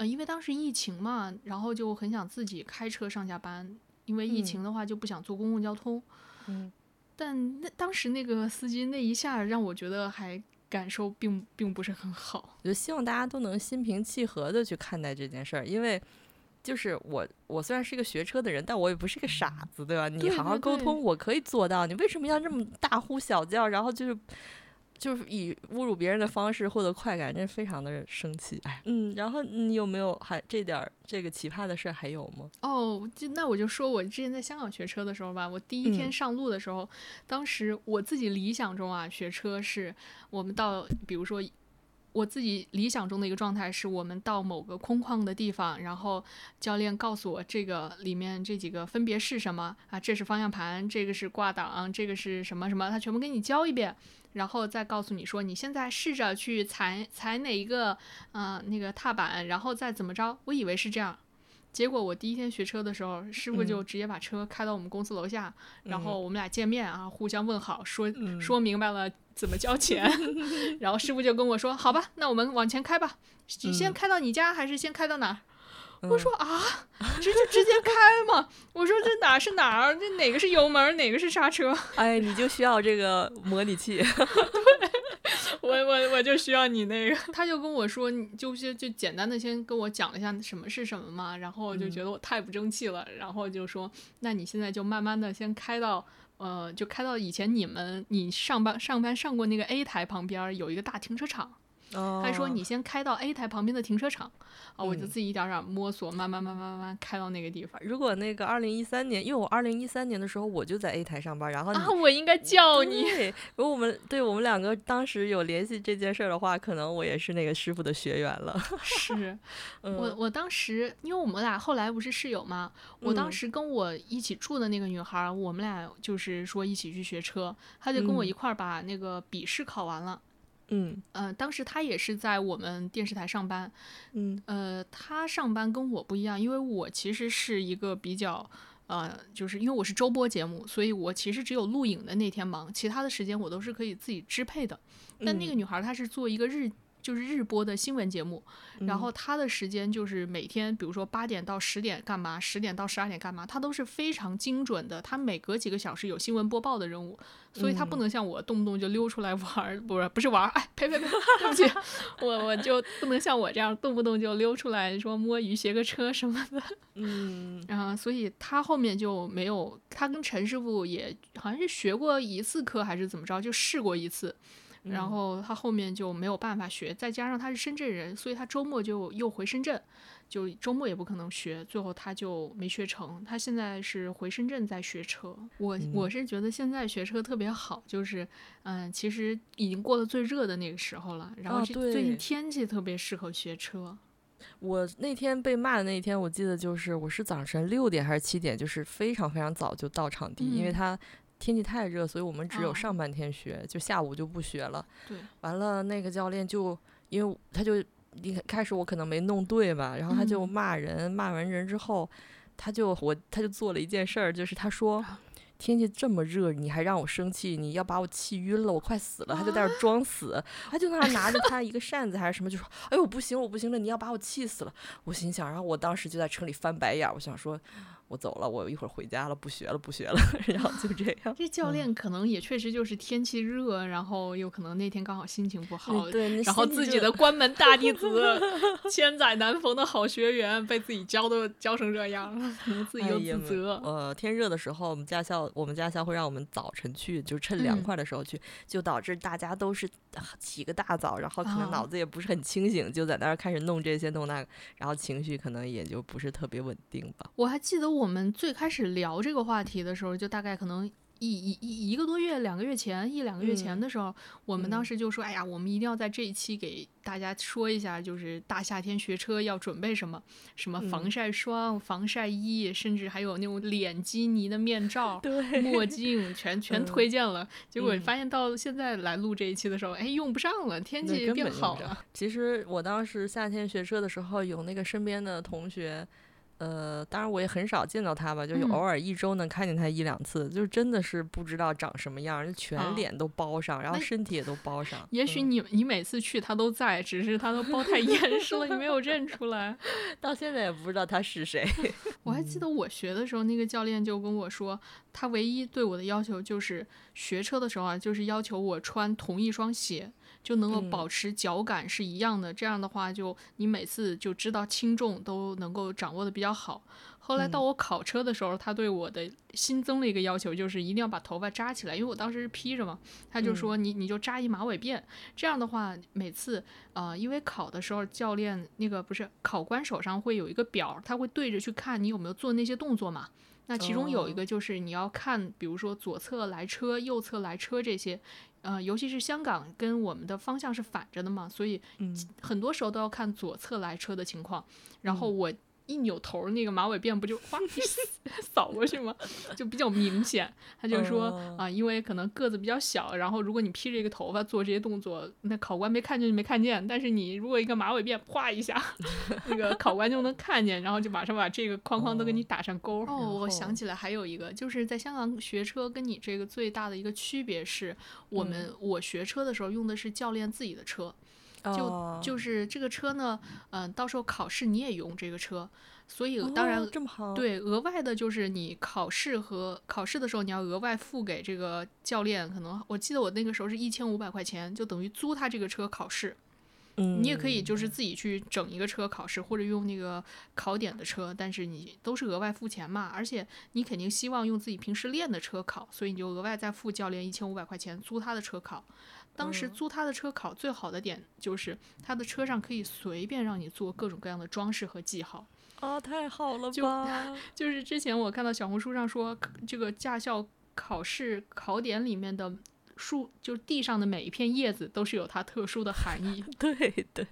呃，因为当时疫情嘛，然后就很想自己开车上下班，因为疫情的话就不想坐公共交通。嗯，但那当时那个司机那一下让我觉得还感受并并不是很好。我就希望大家都能心平气和的去看待这件事儿，因为就是我我虽然是一个学车的人，但我也不是个傻子，对吧？你好好沟通，我可以做到。你为什么要这么大呼小叫？然后就是。就是以侮辱别人的方式获得快感，真是非常的生气。哎，嗯，然后你有没有还这点儿这个奇葩的事儿还有吗？哦，就那我就说我之前在香港学车的时候吧，我第一天上路的时候，当时我自己理想中啊，学车是我们到，比如说我自己理想中的一个状态是我们到某个空旷的地方，然后教练告诉我这个里面这几个分别是什么啊，这是方向盘，这个是挂档，这个是什么什么，他全部给你教一遍。然后再告诉你说，你现在试着去踩踩哪一个，嗯，那个踏板，然后再怎么着。我以为是这样，结果我第一天学车的时候，师傅就直接把车开到我们公司楼下，然后我们俩见面啊，互相问好，说说明白了怎么交钱，(laughs) (laughs) 然后师傅就跟我说，好吧，那我们往前开吧，你先开到你家还是先开到哪儿？我说啊，(laughs) 直接直接开嘛！我说这哪是哪儿？这哪个是油门，哪个是刹车？哎，你就需要这个模拟器。对，我我我就需要你那个。他就跟我说，你就是就简单的先跟我讲了一下什么是什么嘛，然后我就觉得我太不争气了，然后就说，那你现在就慢慢的先开到，呃，就开到以前你们你上班上班上过那个 A 台旁边有一个大停车场。他说：“你先开到 A 台旁边的停车场，啊，我就自己一点点摸索，慢慢慢慢慢慢开到那个地方。如果那个二零一三年，因为我二零一三年的时候我就在 A 台上班，然后啊，我应该叫你。如果我们对我们两个当时有联系这件事儿的话，可能我也是那个师傅的学员了。(laughs) 是，我我当时因为我们俩后来不是室友吗？我当时跟我一起住的那个女孩，我们俩就是说一起去学车，她就跟我一块儿把那个笔试考完了。”嗯呃，当时他也是在我们电视台上班，嗯呃，他上班跟我不一样，因为我其实是一个比较呃，就是因为我是周播节目，所以我其实只有录影的那天忙，其他的时间我都是可以自己支配的。但那个女孩她是做一个日。就是日播的新闻节目，然后他的时间就是每天，比如说八点到十点干嘛，十点到十二点干嘛，他都是非常精准的。他每隔几个小时有新闻播报的任务，所以他不能像我动不动就溜出来玩儿，不是不是玩儿，哎，呸呸呸，对不起，(laughs) 我我就不能像我这样动不动就溜出来说摸鱼学个车什么的，嗯，然 (laughs) 后所以他后面就没有，他跟陈师傅也好像是学过一次课还是怎么着，就试过一次。然后他后面就没有办法学，再加上他是深圳人，所以他周末就又回深圳，就周末也不可能学，最后他就没学成。他现在是回深圳在学车。我我是觉得现在学车特别好，就是嗯，其实已经过了最热的那个时候了。然后最近天气特别适合学车。我那天被骂的那一天，我记得就是我是早晨六点还是七点，就是非常非常早就到场地，因为他。天气太热，所以我们只有上半天学，就下午就不学了。对，完了那个教练就，因为他就一开始我可能没弄对吧，然后他就骂人，骂完人之后，他就我他就做了一件事儿，就是他说。天气这么热，你还让我生气，你要把我气晕了，我快死了。他就在那装死，他就在那儿拿着他 (laughs) 一个扇子还是什么，就说：“哎呦，不行，我不行了，你要把我气死了。”我心想，然后我当时就在车里翻白眼，我想说。我走了，我一会儿回家了，不学了，不学了，(laughs) 然后就这 (laughs) 样。这教练可能也确实就是天气热，然后有可能那天刚好心情不好，对，然后自己的关门大弟子，(laughs) 千载难逢的好学员被自己教的教成这样，可能自己又自责。呃，天热的时候，我们驾校我们驾校会让我们早晨去，就趁凉快的时候去，就导致大家都是起个大早，然后可能脑子也不是很清醒，就在那儿开始弄这些弄那个，然后情绪可能也就不是特别稳定吧。我还记得我。我们最开始聊这个话题的时候，就大概可能一一一一个多月、两个月前，一两个月前的时候，我们当时就说：“哎呀，我们一定要在这一期给大家说一下，就是大夏天学车要准备什么，什么防晒霜、防晒衣，甚至还有那种脸基尼的面罩、墨镜，全 (laughs) 全推荐了。结果发现到现在来录这一期的时候，哎，用不上了，天气变好了。其实我当时夏天学车的时候，有那个身边的同学。”呃，当然我也很少见到他吧，就是偶尔一周能看见他一两次，就是真的是不知道长什么样，就全脸都包上，然后身体也都包上。也许你你每次去他都在，只是他都包太严实了，你没有认出来。(laughs) 到现在也不知道他是谁。(laughs) 我还记得我学的时候，那个教练就跟我说，他唯一对我的要求就是学车的时候啊，就是要求我穿同一双鞋。就能够保持脚感是一样的，这样的话，就你每次就知道轻重都能够掌握的比较好。后来到我考车的时候，他对我的新增了一个要求，就是一定要把头发扎起来，因为我当时是披着嘛。他就说你你就扎一马尾辫，这样的话，每次呃，因为考的时候教练那个不是考官手上会有一个表，他会对着去看你有没有做那些动作嘛。那其中有一个就是你要看，比如说左侧来车、右侧来车这些。呃，尤其是香港跟我们的方向是反着的嘛，所以很多时候都要看左侧来车的情况，然后我。一扭头，那个马尾辫不就哗扫过去吗？就比较明显。他就说啊，因为可能个子比较小，然后如果你披着一个头发做这些动作，那考官没看见就没看见。但是你如果一个马尾辫，哗一下，(laughs) 那个考官就能看见，然后就马上把这个框框都给你打上勾。哦，我想起来还有一个，就是在香港学车跟你这个最大的一个区别是，我们我学车的时候用的是教练自己的车。就就是这个车呢，嗯，到时候考试你也用这个车，所以当然这么好，对，额外的就是你考试和考试的时候你要额外付给这个教练，可能我记得我那个时候是一千五百块钱，就等于租他这个车考试。嗯，你也可以就是自己去整一个车考试，或者用那个考点的车，但是你都是额外付钱嘛，而且你肯定希望用自己平时练的车考，所以你就额外再付教练一千五百块钱租他的车考。当时租他的车考最好的点就是他的车上可以随便让你做各种各样的装饰和记号啊，太好了吧！(laughs) 就是之前我看到小红书上说，这个驾校考试考点里面的。树就地上的每一片叶子都是有它特殊的含义。(laughs) 对对，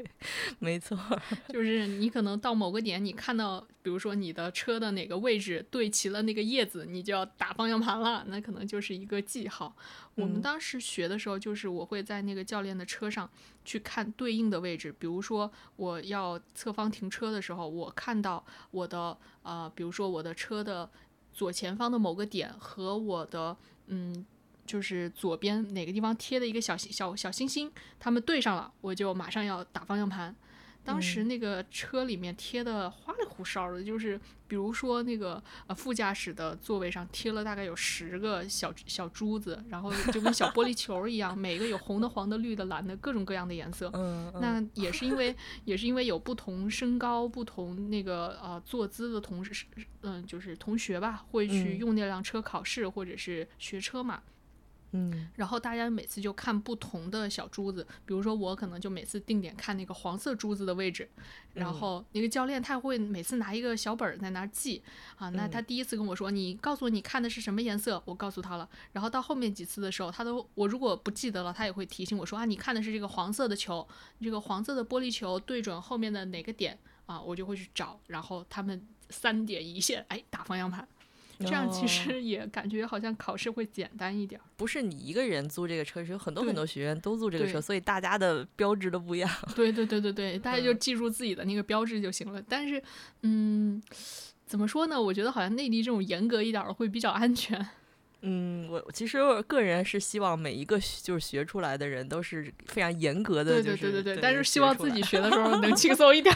没错，(laughs) 就是你可能到某个点，你看到，比如说你的车的哪个位置对齐了那个叶子，你就要打方向盘了，那可能就是一个记号。我们当时学的时候，就是我会在那个教练的车上去看对应的位置，比如说我要侧方停车的时候，我看到我的呃，比如说我的车的左前方的某个点和我的嗯。就是左边哪个地方贴的一个小小小星星，他们对上了，我就马上要打方向盘。当时那个车里面贴的花里胡哨的，就是比如说那个呃副驾驶的座位上贴了大概有十个小小珠子，然后就跟小玻璃球一样，每个有红的、黄的、绿的、蓝的，各种各样的颜色。嗯，那也是因为也是因为有不同身高、不同那个呃坐姿的同事，嗯，就是同学吧，会去用那辆车考试或者是学车嘛。嗯，然后大家每次就看不同的小珠子，比如说我可能就每次定点看那个黄色珠子的位置，然后那个教练他会每次拿一个小本在那儿记啊。那他第一次跟我说，你告诉我你看的是什么颜色，我告诉他了。然后到后面几次的时候，他都我如果不记得了，他也会提醒我说啊，你看的是这个黄色的球，这个黄色的玻璃球对准后面的哪个点啊，我就会去找，然后他们三点一线，哎，打方向盘。这样其实也感觉好像考试会简单一点。不是你一个人租这个车，是有很多很多学员都租这个车，所以大家的标志都不一样。对对对对对，大家就记住自己的那个标志就行了。但是，嗯，怎么说呢？我觉得好像内地这种严格一点的会比较安全。嗯，我其实我个人是希望每一个就是学出来的人都是非常严格的，对对对对对。但是希望自己学的时候 (laughs) 能轻松一点，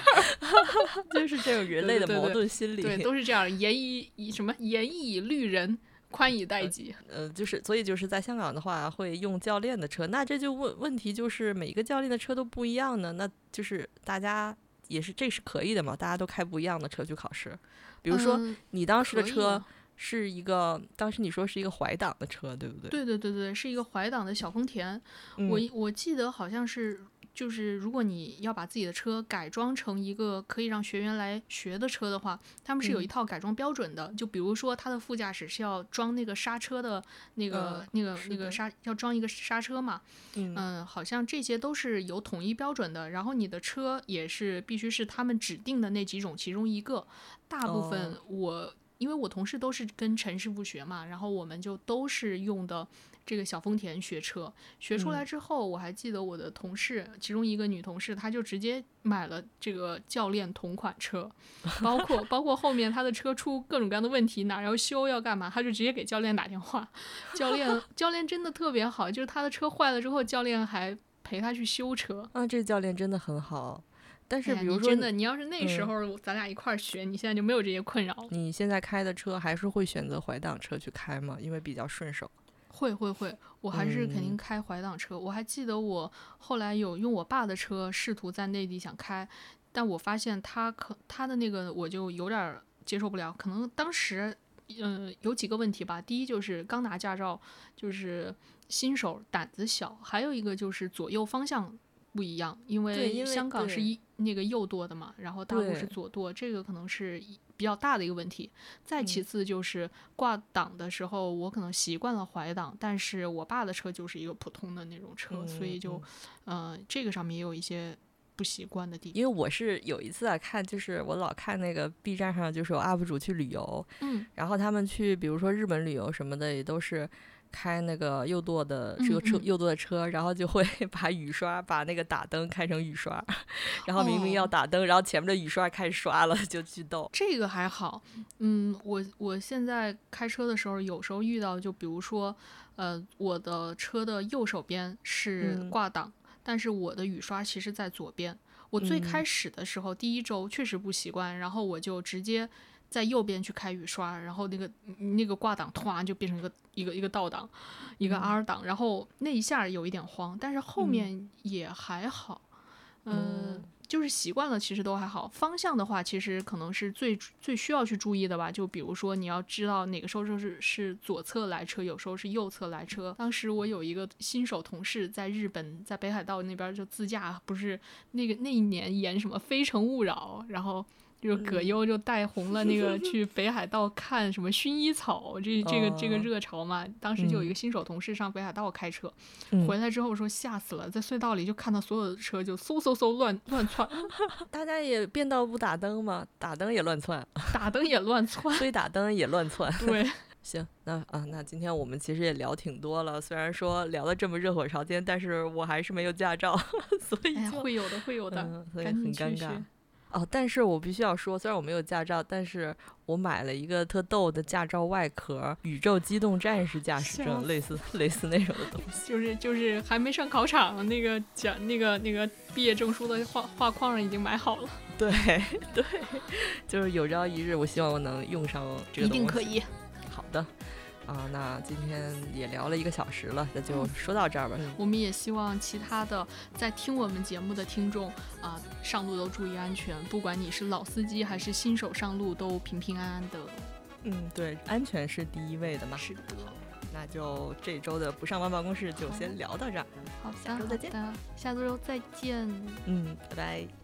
(laughs) 就是这种人类的矛盾心理。对，都是这样，严以以什么严以律人，宽以待己。呃，就是所以就是在香港的话会用教练的车，那这就问问题就是每一个教练的车都不一样呢，那就是大家也是这是可以的嘛？大家都开不一样的车去考试，比如说你当时的车。是一个，当时你说是一个怀档的车，对不对？对对对对，是一个怀档的小丰田。我我记得好像是就是如果你要把自己的车改装成一个可以让学员来学的车的话，他们是有一套改装标准的。就比如说，它的副驾驶是要装那个刹车的那个、那个、那个刹，要装一个刹车嘛。嗯，好像这些都是有统一标准的。然后你的车也是必须是他们指定的那几种其中一个。大部分我因为我同事都是跟陈师傅学嘛，然后我们就都是用的。这个小丰田学车学出来之后，我还记得我的同事，其中一个女同事，她就直接买了这个教练同款车，包括包括后面她的车出各种各样的问题，哪要修要干嘛，她就直接给教练打电话。教练 (laughs) 教练真的特别好，就是他的车坏了之后，教练还陪他去修车。啊，这教练真的很好。但是比如说，真的，你要是那时候咱俩一块儿学，你现在就没有这些困扰。你现在开的车还是会选择怀档车去开吗？因为比较顺手。会会会，我还是肯定开怀档车。我还记得我后来有用我爸的车试图在内地想开，但我发现他可他的那个我就有点接受不了。可能当时嗯有几个问题吧，第一就是刚拿驾照，就是新手胆子小，还有一个就是左右方向不一样，因为香港是一那个右舵的嘛，然后大陆是左舵，这个可能是。比较大的一个问题，再其次就是挂档的时候，我可能习惯了怀档，但是我爸的车就是一个普通的那种车，所以就，呃，这个上面也有一些不习惯的地方。因为我是有一次啊，看就是我老看那个 B 站上就是有 UP 主去旅游，嗯，然后他们去比如说日本旅游什么的，也都是。开那个右舵的这个车，右舵的车，然后就会 (laughs) 把雨刷把那个打灯开成雨刷，然后明明要打灯，然后前面的雨刷开始刷了，就巨逗。这个还好，嗯，我我现在开车的时候，有时候遇到，就比如说，呃，我的车的右手边是挂档，但是我的雨刷其实在左边。我最开始的时候，第一周确实不习惯，然后我就直接。在右边去开雨刷，然后那个那个挂档突然就变成一个一个一个倒档，一个 R 档，然后那一下有一点慌，但是后面也还好，嗯，就是习惯了，其实都还好。方向的话，其实可能是最最需要去注意的吧。就比如说你要知道哪个时候是是左侧来车，有时候是右侧来车。当时我有一个新手同事在日本，在北海道那边就自驾，不是那个那一年演什么《非诚勿扰》，然后。就葛优就带红了那个去北海道看什么薰衣草，这这个这个热潮嘛。当时就有一个新手同事上北海道开车，回来之后说吓死了，在隧道里就看到所有的车就嗖嗖嗖乱乱窜。(laughs) 大家也变道不打灯嘛？打灯也乱窜，(laughs) 打灯也乱窜，非打灯也乱窜。对，(laughs) 行，那啊，那今天我们其实也聊挺多了，虽然说聊的这么热火朝天，但是我还是没有驾照，所以会有的，会有的，所以很尴尬。哦，但是我必须要说，虽然我没有驾照，但是我买了一个特逗的驾照外壳——宇宙机动战士驾驶证，类似类似那种的东西。就是就是还没上考场，那个奖那个那个毕业证书的画画框上已经买好了。对 (laughs) 对，就是有朝一日，我希望我能用上这个东西。一定可以。好的。啊，那今天也聊了一个小时了，那就说到这儿吧。我们也希望其他的在听我们节目的听众啊，上路都注意安全，不管你是老司机还是新手上路，都平平安安的。嗯，对，安全是第一位的嘛。是的。那就这周的不上班办公室就先聊到这儿。好，下周再见。下周再见。嗯，拜拜。